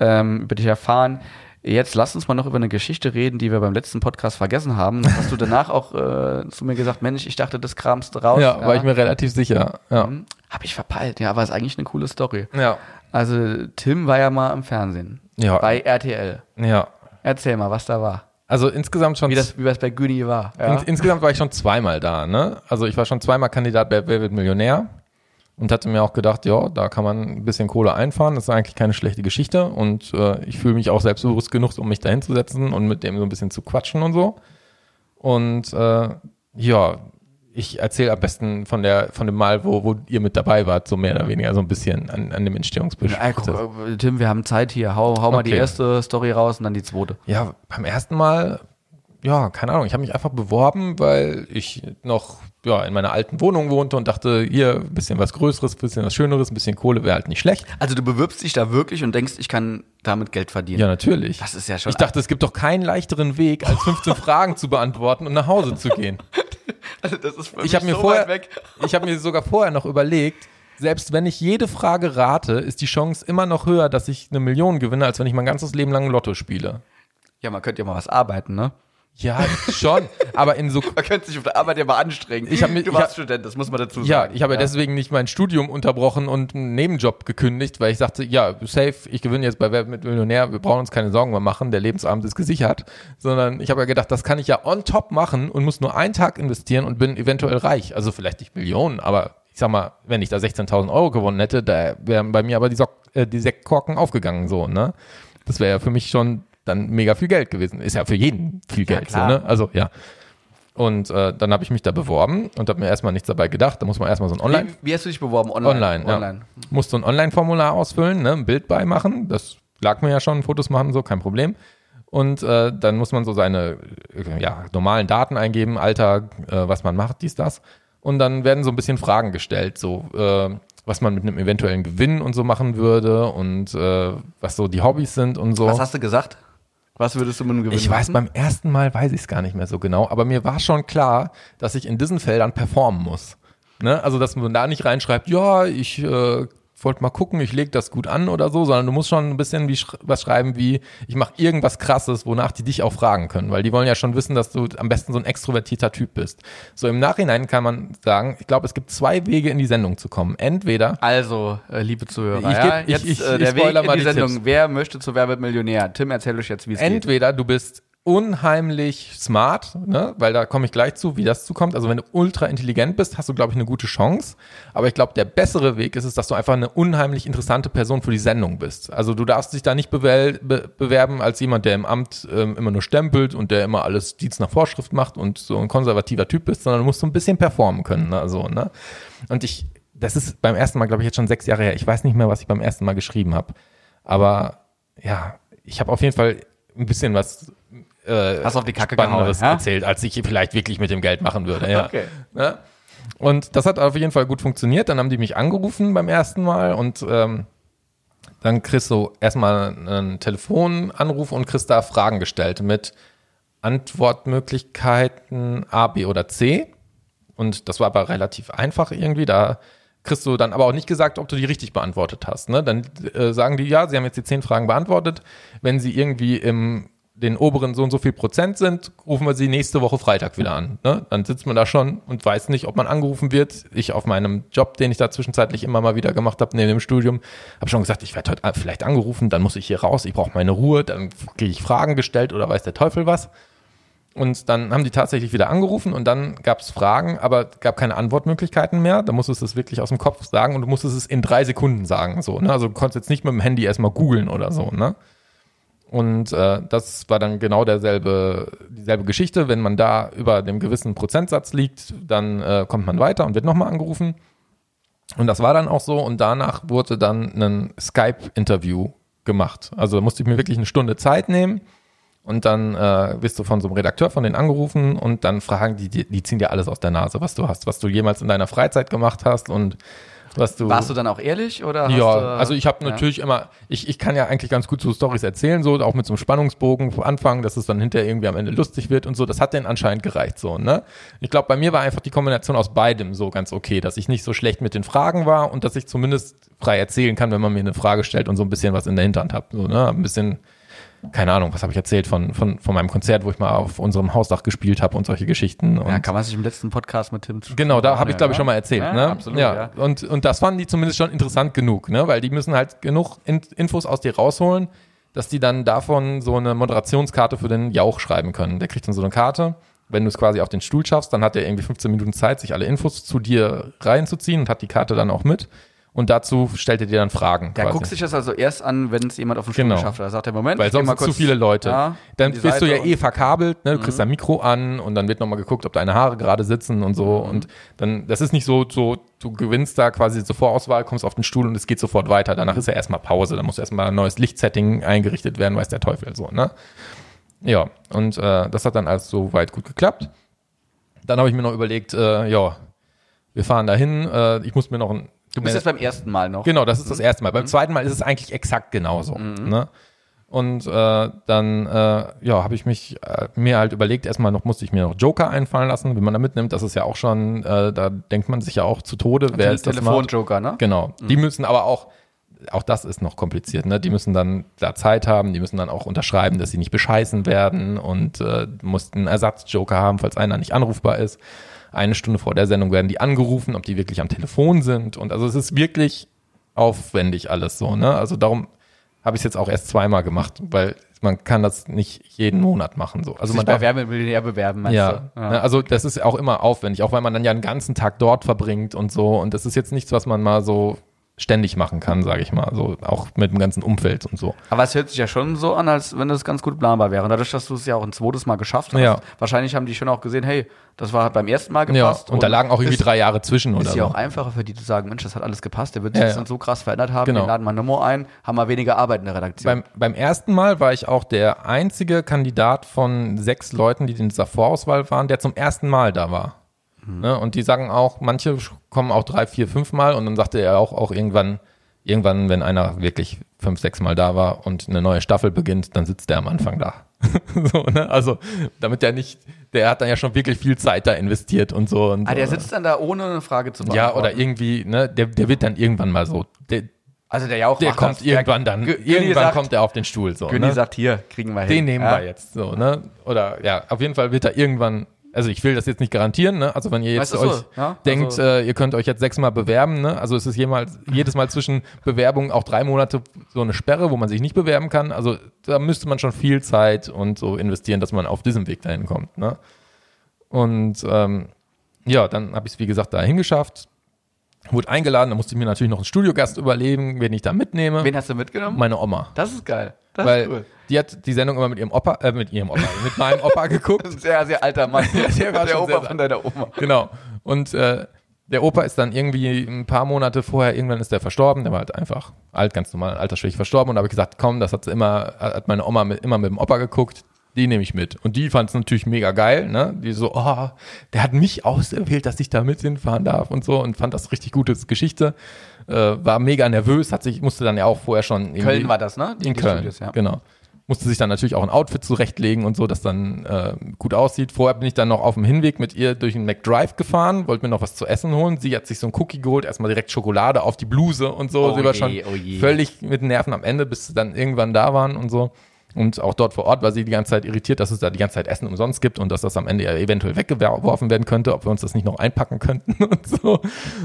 ähm, über dich erfahren. Jetzt lass uns mal noch über eine Geschichte reden, die wir beim letzten Podcast vergessen haben. Hast du danach auch äh, zu mir gesagt, Mensch, ich dachte, das kramst du raus. Ja, war ich mir relativ sicher. Ja. Hm, Hab ich verpeilt, ja, aber ist eigentlich eine coole Story. Ja. Also Tim war ja mal im Fernsehen. Ja. Bei RTL. Ja. Erzähl mal, was da war. Also insgesamt schon. Wie das, wie das bei Güni war. Ja? ins, insgesamt war ich schon zweimal da, ne? Also ich war schon zweimal Kandidat bei Wer wird Millionär und hatte mir auch gedacht, ja, da kann man ein bisschen Kohle einfahren. Das ist eigentlich keine schlechte Geschichte und äh, ich fühle mich auch selbstbewusst genug, um mich da hinzusetzen und mit dem so ein bisschen zu quatschen und so. Und äh, ja, ich erzähle am besten von der von dem Mal, wo, wo ihr mit dabei wart, so mehr oder weniger so ein bisschen an, an dem Entstehungsprozess. Ja, guck, äh, Tim, wir haben Zeit hier. Hau, hau mal die Okay. erste Story raus und dann die zweite. Ja, beim ersten Mal, ja, keine Ahnung, ich habe mich einfach beworben, weil ich noch ja, in meiner alten Wohnung wohnte und dachte, hier ein bisschen was Größeres, ein bisschen was Schöneres, ein bisschen Kohle wäre halt nicht schlecht. Also du bewirbst dich da wirklich und denkst, ich kann damit Geld verdienen. Ja, natürlich. Das ist ja schon. ich dachte, es gibt doch keinen leichteren Weg, als 15 *laughs* Fragen zu beantworten und nach Hause zu gehen. *laughs* also das ist für Ich habe mir so vorher, weit weg. *laughs* ich habe mir sogar vorher noch überlegt, selbst wenn ich jede Frage rate, ist die Chance immer noch höher, dass ich eine Million gewinne, als wenn ich mein ganzes Leben lang Lotto spiele. Ja, man könnte ja mal was arbeiten, ne? Ja, schon. Aber in so *laughs* Man könnte sich auf der Arbeit ja mal anstrengen. Ich mir- du warst hab- Student, das muss man dazu Ja, sagen. ich habe ja. deswegen nicht mein Studium unterbrochen und einen Nebenjob gekündigt, weil ich sagte, ja, safe, ich gewinne jetzt bei Wer mit Millionär, wir brauchen uns keine Sorgen mehr machen, der Lebensabend ist gesichert, sondern ich habe ja gedacht, das kann ich ja on top machen und muss nur einen Tag investieren und bin eventuell reich. Also vielleicht nicht Millionen, aber ich sag mal, wenn ich da 16.000 Euro gewonnen hätte, da wären bei mir aber die, Sock, äh, die Sektkorken aufgegangen, so, ne? Das wäre ja für mich schon dann mega viel Geld gewesen. Ist ja für jeden viel Geld, so, klar. ne? Also, ja. Und äh, dann habe ich mich da beworben und habe mir erstmal nichts dabei gedacht. Da muss man erstmal so ein Online, Wie, wie hast du dich beworben? Online. Online, ja. Online. musste ein Online-Formular ausfüllen, ne, ein Bild beimachen. Das lag mir ja schon, Fotos machen, so, kein Problem. Und äh, dann muss man so seine äh, ja, normalen Daten eingeben, Alter, äh, was man macht, dies, das. Und dann werden so ein bisschen Fragen gestellt, so äh, was man mit einem eventuellen Gewinn und so machen würde und äh, was so die Hobbys sind und so. Was hast du gesagt? Was würdest du mit einem Gewinn Ich weiß, machen? beim ersten Mal weiß ich es gar nicht mehr so genau, aber mir war schon klar, dass ich in diesen Feldern performen muss. Ne? Also, dass man da nicht reinschreibt, ja, ich äh, wollte mal gucken, ich lege das gut an oder so, sondern du musst schon ein bisschen wie sch was schreiben wie, ich mache irgendwas krasses, wonach die dich auch fragen können, weil die wollen ja schon wissen, dass du am besten so ein extrovertierter Typ bist. So im Nachhinein kann man sagen, ich glaube, es gibt zwei Wege in die Sendung zu kommen. Entweder Also, äh, liebe Zuhörer, Ich ja, ich- jetzt ich- äh, ich der Weg in mal die die Sendung. Tipps. Wer möchte zu Wer wird Millionär? Tim, erzähl euch jetzt, wie es geht. Entweder du bist unheimlich smart, ne? weil da komme ich gleich zu, wie das zukommt. Also wenn du ultra intelligent bist, hast du, glaube ich, eine gute Chance. Aber ich glaube, der bessere Weg ist es, dass du einfach eine unheimlich interessante Person für die Sendung bist. Also du darfst dich da nicht bewel- be bewerben als jemand, der im Amt ähm, immer nur stempelt und der immer alles Dienst nach Vorschrift macht und so ein konservativer Typ bist, sondern du musst so ein bisschen performen können. Ne? Also, ne? Und ich, das ist beim ersten Mal, glaube ich, jetzt schon sechs Jahre her. Ich weiß nicht mehr, was ich beim ersten Mal geschrieben habe. Aber ja, ich habe auf jeden Fall ein bisschen was äh, Hast auf die Kacke Spannenderes gehauen, ja? erzählt, als ich vielleicht wirklich mit dem Geld machen würde. Ja. Okay. Ne? Und das hat auf jeden Fall gut funktioniert. Dann haben die mich angerufen beim ersten Mal und ähm, dann kriegst du erstmal einen Telefonanruf und kriegst da Fragen gestellt mit Antwortmöglichkeiten A, B oder C. Und das war aber relativ einfach irgendwie. Da kriegst du dann aber auch nicht gesagt, ob du die richtig beantwortet hast. Ne? Dann äh, sagen die, ja, sie haben jetzt die zehn Fragen beantwortet. Wenn sie irgendwie im den oberen so und so viel Prozent sind, rufen wir sie nächste Woche Freitag wieder an. Ne? Dann sitzt man da schon und weiß nicht, ob man angerufen wird. Ich auf meinem Job, den ich da zwischenzeitlich immer mal wieder gemacht habe, neben dem Studium, habe schon gesagt, ich werde heute vielleicht angerufen, dann muss ich hier raus, ich brauche meine Ruhe, dann kriege ich Fragen gestellt oder weiß der Teufel was. Und dann haben die tatsächlich wieder angerufen und dann gab es Fragen, aber gab keine Antwortmöglichkeiten mehr. Da musstest du es wirklich aus dem Kopf sagen und du musstest es in drei Sekunden sagen. So, ne? Also du konntest jetzt nicht mit dem Handy erstmal googeln oder so. Ne? Und äh, das war dann genau derselbe, dieselbe Geschichte. Wenn man da über dem gewissen Prozentsatz liegt, dann äh, kommt man weiter und wird nochmal angerufen. Und das war dann auch so. Und danach wurde dann ein Skype-Interview gemacht. Also da musste ich mir wirklich eine Stunde Zeit nehmen Und dann äh, wirst du von so einem Redakteur von denen angerufen und dann fragen die, die, die ziehen dir alles aus der Nase, was du hast, was du jemals in deiner Freizeit gemacht hast und was du. Warst du dann auch ehrlich oder? Ja, du, also ich habe ja? natürlich immer, ich, ich kann ja eigentlich ganz gut so Stories erzählen, so auch mit so einem Spannungsbogen anfangen, dass es dann hinterher irgendwie am Ende lustig wird und so. Das hat denen anscheinend gereicht so, ne? Ich glaube, bei mir war einfach die Kombination aus beidem so ganz okay, dass ich nicht so schlecht mit den Fragen war und dass ich zumindest frei erzählen kann, wenn man mir eine Frage stellt und so ein bisschen was in der Hinterhand habe, so, ne? Ein bisschen keine Ahnung, was habe ich erzählt von, von, von meinem Konzert, wo ich mal auf unserem Hausdach gespielt habe und solche Geschichten. Und Ja, kann man sich im letzten Podcast mit Tim Genau, da habe ich, glaube ich, schon mal erzählt. Ja, ne? absolut, ja. ja. Und, und das fanden die zumindest schon interessant genug, ne? weil die müssen halt genug In Infos aus dir rausholen, dass die dann davon so eine Moderationskarte für den Jauch schreiben können. Der kriegt dann so eine Karte. Wenn du es quasi auf den Stuhl schaffst, dann hat er irgendwie 15 Minuten Zeit, sich alle Infos zu dir reinzuziehen und hat die Karte dann auch mit. Und dazu stellt er dir dann Fragen. Der quasi. guckt sich das also erst an, wenn es jemand auf den Stuhl Genau. geschafft hat. Da sagt er, Moment, Weil sonst mal sind zu kurz- viele Leute. Ja, dann bist du ja Seite eh verkabelt, ne? du kriegst dein Mikro an und dann wird nochmal geguckt, ob deine Haare gerade sitzen und so. Und dann, das ist nicht so, so, du gewinnst da quasi zur Vorauswahl, kommst auf den Stuhl und es geht sofort weiter. Danach ist ja erstmal Pause, dann muss erstmal ein neues Lichtsetting eingerichtet werden, weiß der Teufel so, ne? Ja, und äh, das hat dann alles so weit gut geklappt. Dann habe ich mir noch überlegt, äh, ja, wir fahren dahin, äh, ich muss mir noch ein. Du bist jetzt beim ersten Mal noch. Genau, das ist das erste Mal. Mhm. Beim zweiten Mal ist es eigentlich exakt genauso. Ne? Und äh, dann äh, ja, habe ich mich äh, mir halt überlegt, erstmal noch musste ich mir noch Joker einfallen lassen, wie man da mitnimmt. Das ist ja auch schon, äh, da denkt man sich ja auch zu Tode, wer ist das. Telefonjoker, ne? Genau. Die müssen aber auch, auch das ist noch kompliziert, ne? Die müssen dann da Zeit haben, die müssen dann auch unterschreiben, dass sie nicht bescheißen werden und äh, mussten einen Ersatzjoker haben, falls einer nicht anrufbar ist. Eine Stunde vor der Sendung werden die angerufen, ob die wirklich am Telefon sind. Und also es ist wirklich aufwendig alles so, ne? Also darum habe ich es jetzt auch erst zweimal gemacht, weil man kann das nicht jeden Monat machen. So. Also Sich man darf, Werbemillionär bewerben, meinst ja, du? ne, also das ist auch immer aufwendig, auch weil man dann ja einen ganzen Tag dort verbringt und so. Und das ist jetzt nichts, was man mal so ständig machen kann, sage ich mal. So auch mit dem ganzen Umfeld und so. Aber es hört sich ja schon so an, als wenn das ganz gut planbar wäre. Und dadurch, dass du es ja auch ein zweites Mal geschafft hast, Ja. wahrscheinlich haben die schon auch gesehen, hey, das war beim ersten Mal Ja, gepasst. und da lagen auch irgendwie ist, drei Jahre zwischen oder Ist ja so. auch einfacher für die zu sagen, Mensch, das hat alles gepasst, der wird sich Ja, jetzt ja. dann so krass verändert haben, Genau. wir laden mal eine Nummer ein, haben wir weniger Arbeit in der Redaktion. Beim, beim ersten Mal war ich auch der einzige Kandidat von sechs Leuten, die in dieser Vorauswahl waren, der zum ersten Mal da war. Ne? Und die sagen auch, manche kommen auch drei, vier, fünf Mal und dann sagte er auch, auch irgendwann, irgendwann, wenn einer wirklich fünf, sechs Mal da war und eine neue Staffel beginnt, dann sitzt der am Anfang da. *laughs* so, ne? Also, damit der nicht, der hat dann ja schon wirklich viel Zeit da investiert und so. Und ah, so, der ne? sitzt dann da ohne eine Frage zu beantworten. Ja, oder irgendwie, ne, der, der wird dann irgendwann mal so, der, Also der Jauch der kommt das. irgendwann dann, Günni irgendwann sagt, kommt er auf den Stuhl, so. Günni ne? sagt, hier, kriegen wir hin. Den nehmen ja? wir jetzt so, ne? Oder ja, auf jeden Fall wird er irgendwann, also ich will das jetzt nicht garantieren, ne? Also wenn ihr jetzt Weißt du so, euch ja? denkt, Also- äh, ihr könnt euch jetzt sechsmal bewerben, ne? Also es ist jemals, *laughs* jedes Mal zwischen Bewerbungen auch drei Monate so eine Sperre, wo man sich nicht bewerben kann. Also da müsste man schon viel Zeit und so investieren, dass man auf diesem Weg dahin kommt, ne? Und ähm, ja, dann habe ich es wie gesagt da hingeschafft, wurde eingeladen, da musste ich mir natürlich noch einen Studiogast überlegen, wen ich da mitnehme. Wen hast du mitgenommen? Meine Oma. das ist geil. Das Weil ist cool. Die hat die Sendung immer mit ihrem Opa, äh, mit ihrem Opa, mit meinem Opa *laughs* geguckt. Ein sehr, sehr alter Mann. *laughs* der war der Opa von deiner Oma. Genau. Und äh, der Opa ist dann irgendwie ein paar Monate vorher, irgendwann ist der verstorben, der war halt einfach alt, ganz normal, altersschwächig verstorben. Und da habe ich gesagt, komm, das hat immer, hat meine Oma mit, immer mit dem Opa geguckt, die nehme ich mit. Und die fand es natürlich mega geil, ne? Die so, oh, der hat mich auserwählt, dass ich da mit hinfahren darf und so und fand das richtig gutes Geschichte. Äh, war mega nervös, hat sich, musste dann ja auch vorher schon irgendwie- Köln war das, ne? Die- in Köln, Studios, ja. genau. Musste sich dann natürlich auch ein Outfit zurechtlegen und so, das dann äh, gut aussieht. Vorher bin ich dann noch auf dem Hinweg mit ihr durch den McDrive gefahren, wollte mir noch was zu essen holen. Sie hat sich so ein Cookie geholt, erstmal direkt Schokolade auf die Bluse und so. Oh Sie war je, schon oh völlig mit den Nerven am Ende, bis sie dann irgendwann da waren und so. Und auch dort vor Ort war sie die ganze Zeit irritiert, dass es da die ganze Zeit Essen umsonst gibt und dass das am Ende ja eventuell weggeworfen werden könnte, ob wir uns das nicht noch einpacken könnten *laughs* und so.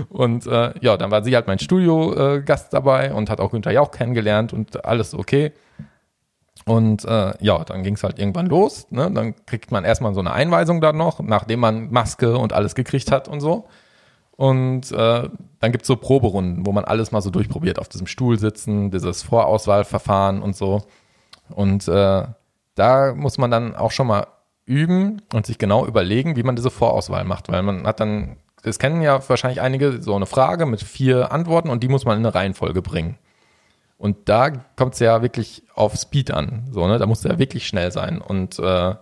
Und äh, ja, dann war sie halt mein Studio-Gast dabei und hat auch Günther Jauch kennengelernt und alles okay. Und äh, ja, dann ging es halt irgendwann los. Ne? Dann kriegt man erstmal so eine Einweisung da noch, nachdem man Maske und alles gekriegt hat und so. Und äh, dann gibt's so Proberunden, wo man alles mal so durchprobiert, auf diesem Stuhl sitzen, dieses Vorauswahlverfahren und so. Und äh, da muss man dann auch schon mal üben und sich genau überlegen, wie man diese Vorauswahl macht, weil man hat dann, das kennen ja wahrscheinlich einige, so eine Frage mit vier Antworten und die muss man in eine Reihenfolge bringen. Und da kommt es ja wirklich auf Speed an. So, ne? Da musst du ja wirklich schnell sein. Und äh,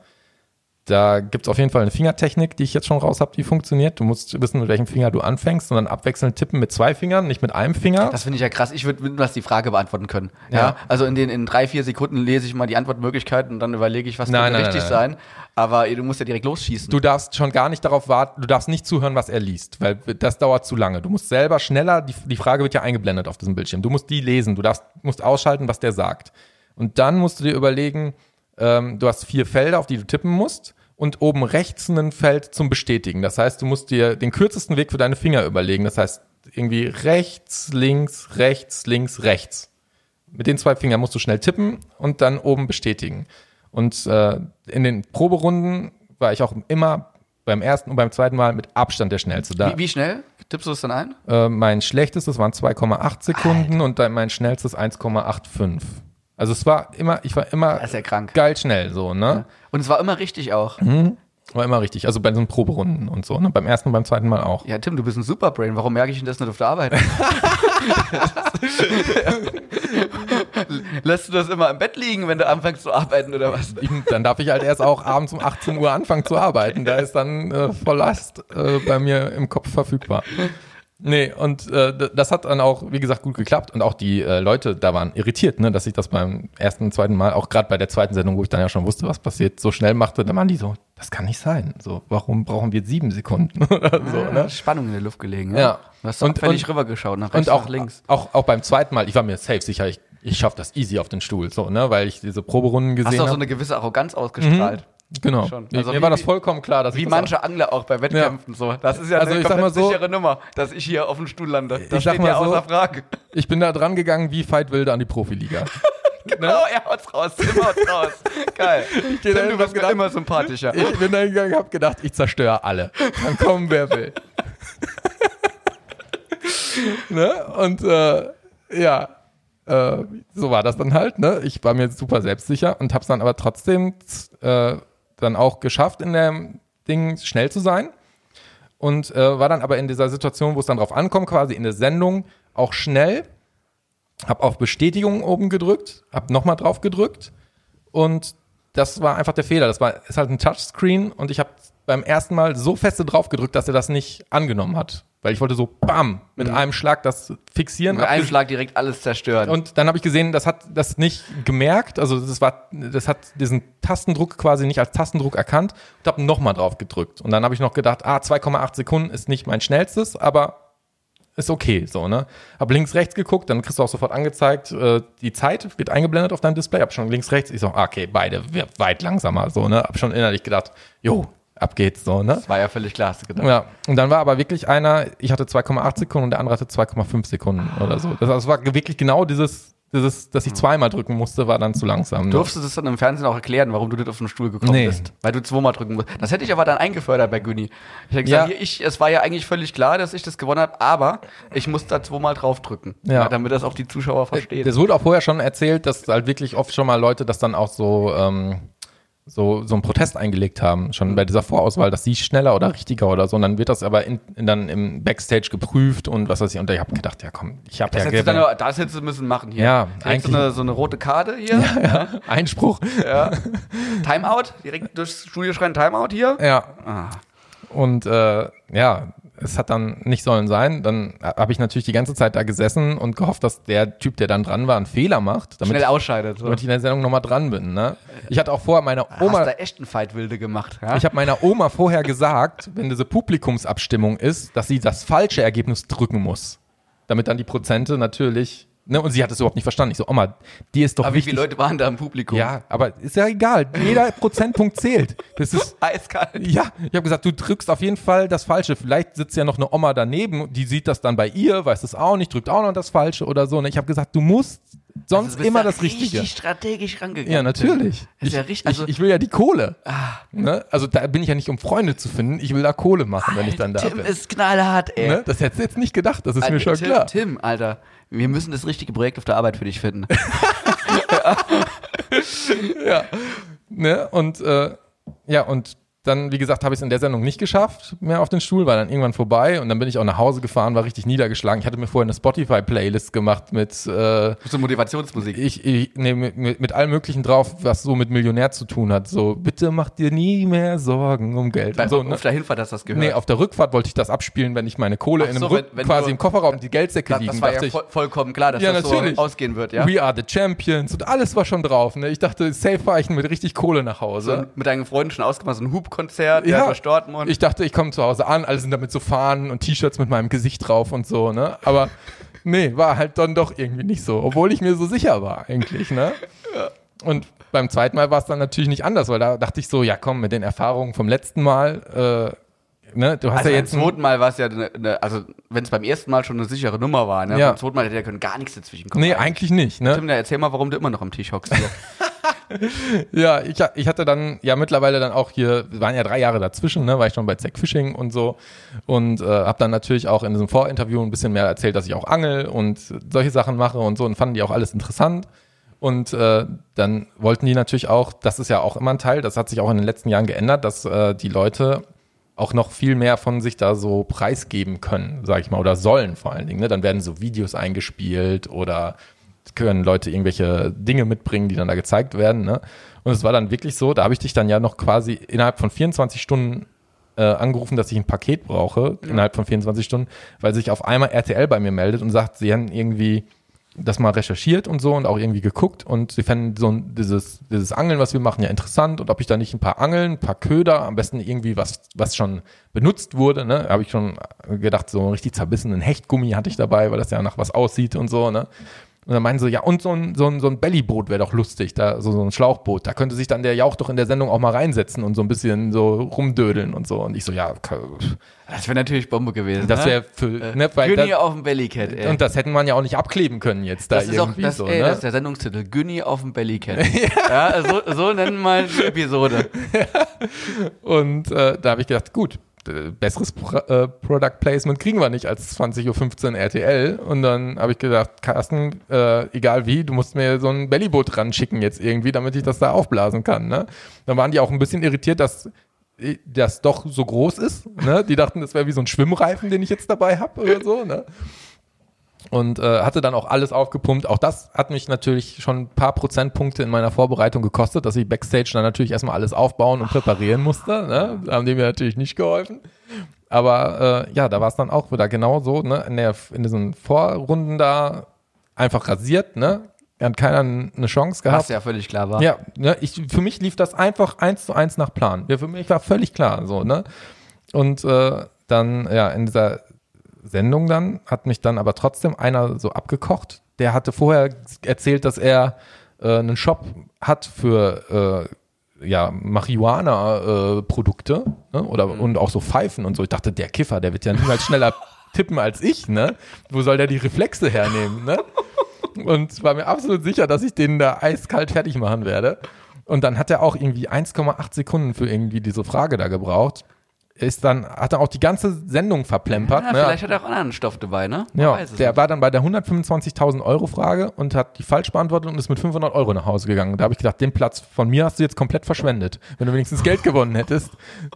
da gibt es auf jeden Fall eine Fingertechnik, die ich jetzt schon raus habe, die funktioniert. Du musst wissen, mit welchem Finger du anfängst und dann abwechselnd tippen mit zwei Fingern, nicht mit einem Finger. Das finde ich ja krass. Ich würde das die Frage beantworten können. Ja. Ja. Also in den in drei, vier Sekunden lese ich mal die Antwortmöglichkeiten und dann überlege ich, was Nein, könnte nein, richtig nein, sein. Aber du musst ja direkt losschießen. Du darfst schon gar nicht darauf warten, du darfst nicht zuhören, was er liest, weil das dauert zu lange. Du musst selber schneller, die, die Frage wird ja eingeblendet auf diesem Bildschirm. Du musst die lesen, du darfst, musst ausschalten, was der sagt. Und dann musst du dir überlegen, ähm, du hast vier Felder, auf die du tippen musst und oben rechts ein Feld zum Bestätigen. Das heißt, du musst dir den kürzesten Weg für deine Finger überlegen. Das heißt, irgendwie rechts, links, rechts, links, rechts. Mit den zwei Fingern musst du schnell tippen und dann oben bestätigen. Und äh, in den Proberunden war ich auch immer beim ersten und beim zweiten Mal mit Abstand der schnellste. Da, wie, wie schnell tippst du das dann ein? äh, mein schlechtestes waren 2,8 Sekunden und dann mein schnellstes 1,85. Also es war immer, ich war immer ist ja krank. geil schnell so, ne? Und es war immer richtig auch. War immer richtig. Also bei so Proberunden und so, ne? Beim ersten und beim zweiten Mal auch. Ja, Tim, du bist ein Superbrain. Warum merke ich denn das nicht auf der Arbeit? *laughs* Lässt du das immer im Bett liegen, wenn du anfängst zu arbeiten oder was? Dann darf ich halt erst auch abends um 18 Uhr anfangen zu arbeiten. Da ist dann äh, Volllast äh, bei mir im Kopf verfügbar. Nee, und äh, das hat dann auch, wie gesagt, gut geklappt. Und auch die äh, Leute da waren irritiert, ne, dass ich das beim ersten und zweiten Mal, auch gerade bei der zweiten Sendung, wo ich dann ja schon wusste, was passiert, so schnell machte. Da waren die so, das kann nicht sein. So, warum brauchen wir sieben Sekunden *laughs* oder so, ne? Spannung in der Luft gelegen. Ja. Du hast und, völlig rübergeschaut, nach rechts, Und auch, nach links. auch, auch beim zweiten Mal, ich war mir safe sicher, ich, ich schaffe das easy auf den Stuhl, so, ne, weil ich diese Proberunden gesehen Hast du auch so habe. eine gewisse Arroganz ausgestrahlt. Genau. schon. Mir- Also mir war das vollkommen klar, dass Wie ich das manche Angler auch bei Wettkämpfen so. Das ist ja Also eine ich sag mal so- sichere Nummer, dass ich hier auf dem Stuhl lande. Das Ich steht ja so- außer Frage. Ich bin da dran gegangen wie Veit Wilde an die Profiliga. *laughs* Genau, er haut's raus, Tim haut's raus. Geil. *laughs* da Tim, du hab gedacht- immer sympathischer. Ich bin da hingegangen, hab gedacht, ich zerstöre alle. Kann kommen, wer will. *laughs* ne? Und äh, ja, äh, so war das dann halt. Ne? Ich war mir super selbstsicher und hab's dann aber trotzdem äh, dann auch geschafft, in dem Ding schnell zu sein. Und äh, war dann aber in dieser Situation, wo es dann drauf ankommt, quasi in der Sendung, auch schnell. Hab auf Bestätigung oben gedrückt, hab nochmal drauf gedrückt und das war einfach der Fehler. Das war ist halt ein Touchscreen und ich habe beim ersten Mal so feste drauf gedrückt, dass er das nicht angenommen hat, weil ich wollte so bam mit einem Schlag das fixieren. Mit einem Schlag direkt alles zerstören. und dann habe ich gesehen, das hat das nicht gemerkt, also das war das hat diesen Tastendruck quasi nicht als Tastendruck erkannt und habe nochmal drauf gedrückt und dann habe ich noch gedacht, ah 2,8 Sekunden ist nicht mein schnellstes, aber ist okay, so, ne? Hab links, rechts geguckt, dann kriegst du auch sofort angezeigt, äh, die Zeit wird eingeblendet auf deinem Display, hab schon links, rechts, ich so, ah, okay, beide wir- weit langsamer, so, ne? Hab schon innerlich gedacht, jo, ab geht's, so, ne? das war ja völlig klar, hast du gedacht. Ja, und dann war aber wirklich einer, ich hatte 2,8 Sekunden und der andere hatte 2,5 Sekunden oder so. Das, das war wirklich genau dieses, dieses, dass ich zweimal drücken musste, war dann zu langsam. Ne? Durfst du das dann im Fernsehen auch erklären, warum du nicht auf den Stuhl gekommen Nee. bist? Weil du zweimal drücken musst. Das hätte ich aber dann eingefördert bei Güni. Ich hätte gesagt, Ja. hier, ich, es war ja eigentlich völlig klar, dass ich das gewonnen habe, aber ich muss da zweimal draufdrücken. Ja. damit das auch die Zuschauer verstehen. Das wurde auch vorher schon erzählt, dass halt wirklich oft schon mal Leute das dann auch so, ähm, so, so einen Protest eingelegt haben, schon bei dieser Vorauswahl, dass sie schneller oder richtiger oder so. Und dann wird das aber in, in dann im Backstage geprüft und was weiß ich. Und ich habe gedacht, ja komm, ich habe ja hättest dann, das hättest du müssen machen hier. Ja, Direkt eigentlich- so eine, so eine rote Karte hier. *laughs* Einspruch. Timeout. Direkt durchs Studio schreien Timeout hier. Ja. Ah. Und äh, ja, es hat dann nicht sollen sein. Dann habe ich natürlich die ganze Zeit da gesessen und gehofft, dass der Typ, der dann dran war, einen Fehler macht, damit, Schnell ausscheidet. So. damit ich in der Sendung nochmal dran bin. Ne? Ich hatte auch vorher meiner Hast Oma, da echt einen Fight Wilde gemacht. Ja? ich habe meiner Oma vorher gesagt, wenn diese Publikumsabstimmung ist, dass sie das falsche Ergebnis drücken muss. Damit dann die Prozente natürlich, ne, und sie hat es überhaupt nicht verstanden. Ich so, Oma, die ist doch aber wie wichtig. viele Leute waren da im Publikum? ja, aber ist ja egal. Jeder *laughs* Prozentpunkt zählt. Das ist, *laughs* Eiskalt. ja, ich habe gesagt, du drückst auf jeden Fall das Falsche. Vielleicht sitzt ja noch eine Oma daneben, die sieht das dann bei ihr, weiß es auch nicht, drückt auch noch das Falsche oder so. Und ich habe gesagt, du musst sonst Also immer da das Richtige. Richtig strategisch rangegangen. Ja, natürlich. Ist Ich, ja richtig- also- Ah. ich, ich will ja die Kohle. Ne? Also da bin ich ja nicht, um Freunde zu finden. Ich will da Kohle machen, wenn ich dann da Tim bin. ist knallhart, ey. Ne? Das hättest du jetzt nicht gedacht, das ist mir schon Tim, klar. Tim, Alter, wir müssen das richtige Projekt auf der Arbeit für dich finden. *laughs* *laughs* Ne? Und äh, ja, und dann, wie gesagt, habe ich es in der Sendung nicht geschafft, mehr auf den Stuhl, war dann irgendwann vorbei und dann bin ich auch nach Hause gefahren, war richtig niedergeschlagen. Ich hatte mir vorher eine Spotify-Playlist gemacht mit, äh, So Motivationsmusik. ich, ich nee, mit, mit, allem Möglichen drauf, was so mit Millionär zu tun hat. So, bitte mach dir nie mehr Sorgen um Geld. Bei, und so, ne? auf der Hinfahrt hast du das gehört. Nee, auf der Rückfahrt wollte ich das abspielen, wenn ich meine Kohle Ach in einem so, Rück, wenn- wenn quasi du- im Kofferraum die Geldsäcke das, liegen, das war ja ich. voll, vollkommen klar, dass Ja, das natürlich. so ausgehen wird, ja? We are the champions und alles war schon drauf. Ne? Ich dachte, safe fahre ich mit richtig Kohle nach So, Hause. mit deinen Freunden schon ausgemacht, so ein Hubkonzert, ja. durch Dortmund. Ich dachte, ich komme zu Hause an, alle sind damit so Fahnen und T-Shirts mit meinem Gesicht drauf und so, ne? Aber *laughs* nee, war halt dann doch irgendwie nicht so, obwohl ich mir so sicher war eigentlich, ne? Und beim zweiten Mal war es dann natürlich nicht anders, weil da dachte ich so, ja komm, mit den Erfahrungen vom letzten Mal, äh, ne, du hast also ja beim jetzt ein- zweiten Mal war es ja, eine, eine, also wenn es beim ersten Mal schon eine sichere Nummer war, ne? Ja. beim zweiten Mal hätte ja können gar nichts dazwischen kommen. Nee, eigentlich nicht, ne? Tim, erzähl mal, warum du immer noch am Tisch hockst. *laughs* *laughs* Ja, ich, ich hatte dann ja mittlerweile dann auch hier, waren ja drei Jahre dazwischen, ne, war ich schon bei Zack Fishing und so und äh, habe dann natürlich auch in diesem Vorinterview ein bisschen mehr erzählt, dass ich auch angel und solche Sachen mache und so und fanden die auch alles interessant und äh, dann wollten die natürlich auch, das ist ja auch immer ein Teil, das hat sich auch in den letzten Jahren geändert, dass äh, die Leute auch noch viel mehr von sich da so preisgeben können, sag ich mal, oder sollen vor allen Dingen. Ne? Dann werden so Videos eingespielt oder können Leute irgendwelche Dinge mitbringen, die dann da gezeigt werden. Ne? Und es war dann wirklich so, da habe ich dich dann ja noch quasi innerhalb von 24 Stunden äh, angerufen, dass ich ein Paket brauche, innerhalb von 24 Stunden, weil sich auf einmal RTL bei mir meldet und sagt, sie haben irgendwie das mal recherchiert und so und auch irgendwie geguckt und sie fänden so dieses, dieses Angeln, was wir machen, ja interessant und ob ich da nicht ein paar Angeln, ein paar Köder, am besten irgendwie was, was schon benutzt wurde, ne, habe ich schon gedacht, so einen richtig zerbissenen Hechtgummi hatte ich dabei, weil das ja nach was aussieht und so, ne. Und dann meinen sie, ja, und so ein, so ein, so ein Bellyboot wäre doch lustig, da, so, so ein Schlauchboot. Da könnte sich dann der Jauch doch in der Sendung auch mal reinsetzen und so ein bisschen so rumdödeln und so. Und ich so, ja, Das wäre natürlich Bombe gewesen. das ne? wäre für, ne, weil Günni das, auf dem Bellycat, ey. und das hätten man ja auch nicht abkleben können jetzt da das ist auch, irgendwie das, so, ey, ne? das ist der Sendungstitel. Günni auf dem Bellycat. *laughs* ja, so, so nennen wir die Episode. *laughs* Und äh, da habe ich gedacht, gut, besseres Pro äh, Product Placement kriegen wir nicht als 20.15 Uhr RTL. Und dann habe ich gedacht, Carsten, äh, egal wie, du musst mir so ein Bellyboot ran schicken jetzt irgendwie, damit ich das da aufblasen kann. Ne? Dann waren die auch ein bisschen irritiert, dass äh, das doch so groß ist. Ne? Die dachten, das wäre wie so ein Schwimmreifen, den ich jetzt dabei habe oder so. Ne? Und äh, hatte dann auch alles aufgepumpt. Auch das hat mich natürlich schon ein paar Prozentpunkte in meiner Vorbereitung gekostet, dass ich Backstage dann natürlich erstmal alles aufbauen und präparieren musste. Ne? Da haben die mir natürlich nicht geholfen. Aber äh, ja, da war es dann auch wieder genau so, ne? in, der, in diesen Vorrunden da einfach rasiert, ne? Hat keiner eine Chance gehabt. Was ja völlig klar war. Ja, ne, ich, für mich lief das einfach eins zu eins nach Plan. Ja, für mich war völlig klar so, ne? Und äh, dann, ja, in dieser Sendung dann hat mich dann aber trotzdem einer so abgekocht. Der hatte vorher erzählt, dass er äh, einen Shop hat für äh, ja, Marihuana-Produkte ne? oder und auch so Pfeifen und so. Ich dachte, der Kiffer, der wird ja niemals schneller *laughs* tippen als ich, ne? Wo soll der die Reflexe hernehmen, ne? und war mir absolut sicher, dass ich den da eiskalt fertig machen werde. Und dann hat er auch irgendwie 1,8 Sekunden für irgendwie diese Frage da gebraucht. Ist dann, hat er auch die ganze Sendung verplempert. Ja, ne? vielleicht hat er auch anderen Stoff dabei, ne? Man Ja, der nicht. war dann bei der 125.000 Euro Frage und hat die falsch beantwortet und ist mit 500 Euro nach Hause gegangen. Da habe ich gedacht, den Platz von mir hast du jetzt komplett verschwendet. Wenn du wenigstens Geld gewonnen hättest,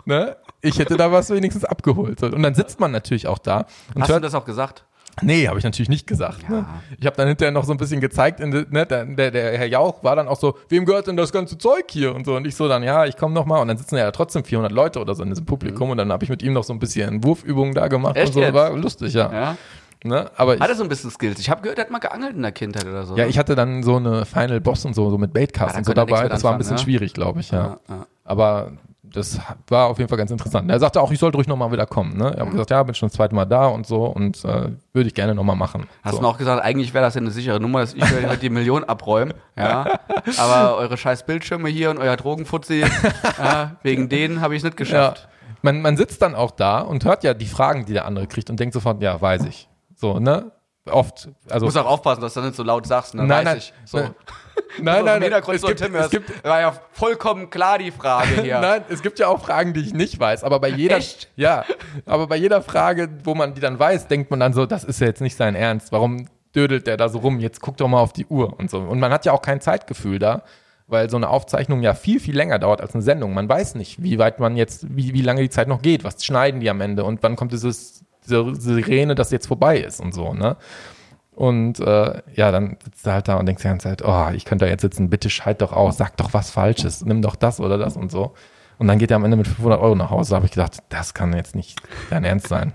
ne? Ich hätte da was wenigstens abgeholt. Und dann sitzt man natürlich auch da und Hast du das auch gesagt? Nee, habe ich natürlich nicht gesagt. Ne? Ich habe dann hinterher noch so ein bisschen gezeigt, in, ne, der, der, der Herr Jauch war dann auch so, wem gehört denn das ganze Zeug hier und so. Und ich so dann, ja, ich komme noch mal. Und dann sitzen ja trotzdem 400 Leute oder so in diesem Publikum. Und dann habe ich mit ihm noch so ein bisschen Wurfübungen da gemacht Echt und so. jetzt? War lustig, ja. Ja. Ne? Aber ich, Hat er so ein bisschen Skills? Ich habe gehört, er hat mal geangelt in der Kindheit oder so. ja, ne? ich hatte dann so eine Final Boss und so, so mit Baitcast Ah, und so dabei. Das war ein bisschen ne? schwierig, glaube ich, ja. Ja, ja. Aber das war auf jeden Fall ganz interessant. Er sagte auch, ich sollte ruhig nochmal wieder kommen. Ne? Ich habe gesagt, ja, bin schon das zweite Mal da und so und äh, würde ich gerne nochmal machen. Hast so. du mir auch gesagt, eigentlich wäre das ja eine sichere Nummer, dass ich heute die Million abräume. Ja. *laughs* Aber eure scheiß Bildschirme hier und euer Drogenfutzi, ja, wegen denen habe ich es nicht Ja. geschafft. Man, man sitzt dann auch da und hört ja die Fragen, die der andere kriegt und denkt sofort, ja, weiß ich. So, ne? Oft. Also, Du musst auch aufpassen, dass du nicht so laut sagst, ne? Nein, Weiß nein, ich. So. nein. *laughs* Nein, im nein, Hintergrund es so gibt, Tim es gibt, war ja vollkommen klar die Frage hier. *laughs* Nein, es gibt ja auch Fragen, die ich nicht weiß, aber bei jeder, Echt? ja, aber bei jeder Frage, wo man die dann weiß, denkt man dann so, das ist ja jetzt nicht sein Ernst. Warum dödelt der da so rum? Jetzt guck doch mal auf die Uhr und so. Und man hat ja auch kein Zeitgefühl da. weil so eine Aufzeichnung ja viel, viel länger dauert als eine Sendung. Man weiß nicht, wie weit man jetzt, wie, wie lange die Zeit noch geht, was schneiden die am Ende und wann kommt dieses, diese Sirene, dass jetzt vorbei ist und so, ne? Und äh, ja, dann sitzt du halt da und denkst die ganze Zeit, oh, ich könnte da jetzt sitzen, bitte schalt doch aus, sag doch was Falsches, nimm doch das oder das und so. Und dann geht er am Ende mit 500 Euro nach Hause. Da habe ich gedacht, das kann jetzt nicht dein Ernst sein.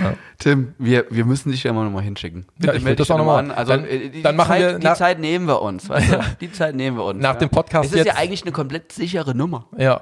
Ja. Tim, wir, wir müssen dich ja immer nochmal hinschicken. Ja, ich will das auch nochmal an. Also, dann, äh, die, dann machen Zeit, wir die Zeit nehmen wir uns. Weißt du? *laughs* Die Zeit nehmen wir uns. Nach dem Podcast Es ist ja eigentlich eine komplett sichere Nummer. ja.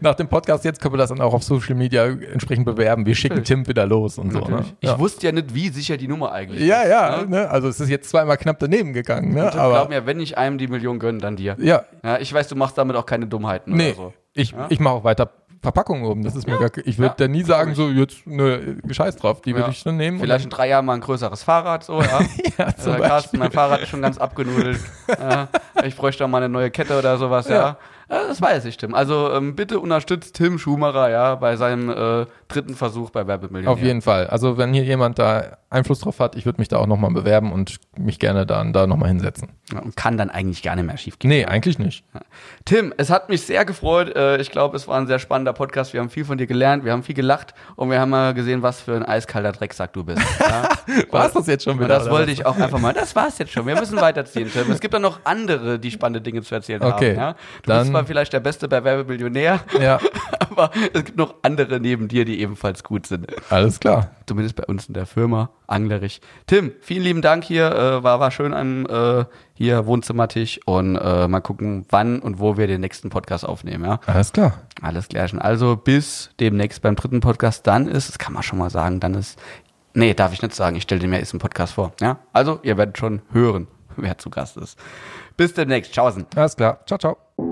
Nach dem Podcast jetzt können wir das dann auch auf Social Media entsprechend bewerben. Wir schicken Tim wieder los und so. Ne? Natürlich. Ich Ja. wusste ja nicht, wie sicher die Nummer eigentlich ja, ist. ja, ne? also es ist jetzt zweimal knapp daneben gegangen. Ne? Aber glaub mir, wenn ich einem die Million gönne, dann dir. ja, Ja, ich weiß, du machst damit auch keine Dummheiten nee, oder so. ich, ich mache auch weiter Verpackungen oben. Das ist mir gar, ich würde Ja, da nie sagen, so jetzt ne, Scheiß drauf, die würde Ja. ich dann nehmen. Vielleicht in drei Jahren mal ein größeres Fahrrad, so, ja. *laughs* Ja, zum äh, Carsten, mein Fahrrad ist schon ganz abgenudelt. *laughs* ja. Ich bräuchte auch mal eine neue Kette oder sowas, ja. Ja. das weiß ich, Tim. Also ähm, bitte unterstützt Tim Schumacher, ja, bei seinem äh, dritten Versuch bei Werbemillionär. Auf jeden Fall. Also wenn hier jemand da Einfluss drauf hat, ich würde mich da auch nochmal bewerben und mich gerne dann da nochmal hinsetzen. Ja, und kann dann eigentlich gar nicht mehr schief gehen. Nee, eigentlich nicht. Tim, es hat mich sehr gefreut. Äh, Ich glaube, es war ein sehr spannender Podcast. Wir haben viel von dir gelernt, wir haben viel gelacht und wir haben mal gesehen, was für ein eiskalter Drecksack du bist. *laughs* Ja? War's das jetzt schon wieder? das wollte ich auch einfach mal. Das war's jetzt schon. Wir müssen weiterziehen, Tim. Es gibt auch noch andere, die spannende Dinge zu erzählen Okay, haben. Ja? Du dann- zwar vielleicht der Beste bei Werbemillionär, Ja, *laughs* aber es gibt noch andere neben dir, die ebenfalls gut sind. alles klar. Zumindest bei uns in der Firma, Anglerich. Tim, vielen lieben Dank hier. Äh, war, war schön am äh, hier Wohnzimmertisch und äh, mal gucken, wann und wo wir den nächsten Podcast aufnehmen. Ja? Alles klar. Alles klärchen. Also bis demnächst beim dritten Podcast. Dann ist, das kann man schon mal sagen, dann ist, nee, darf ich nicht sagen. Ich stelle dir mir jetzt einen Podcast vor. Ja? Also ihr werdet schon hören, *laughs* wer zu Gast ist. Bis demnächst. Tschaußen. Alles klar. Ciao, ciao.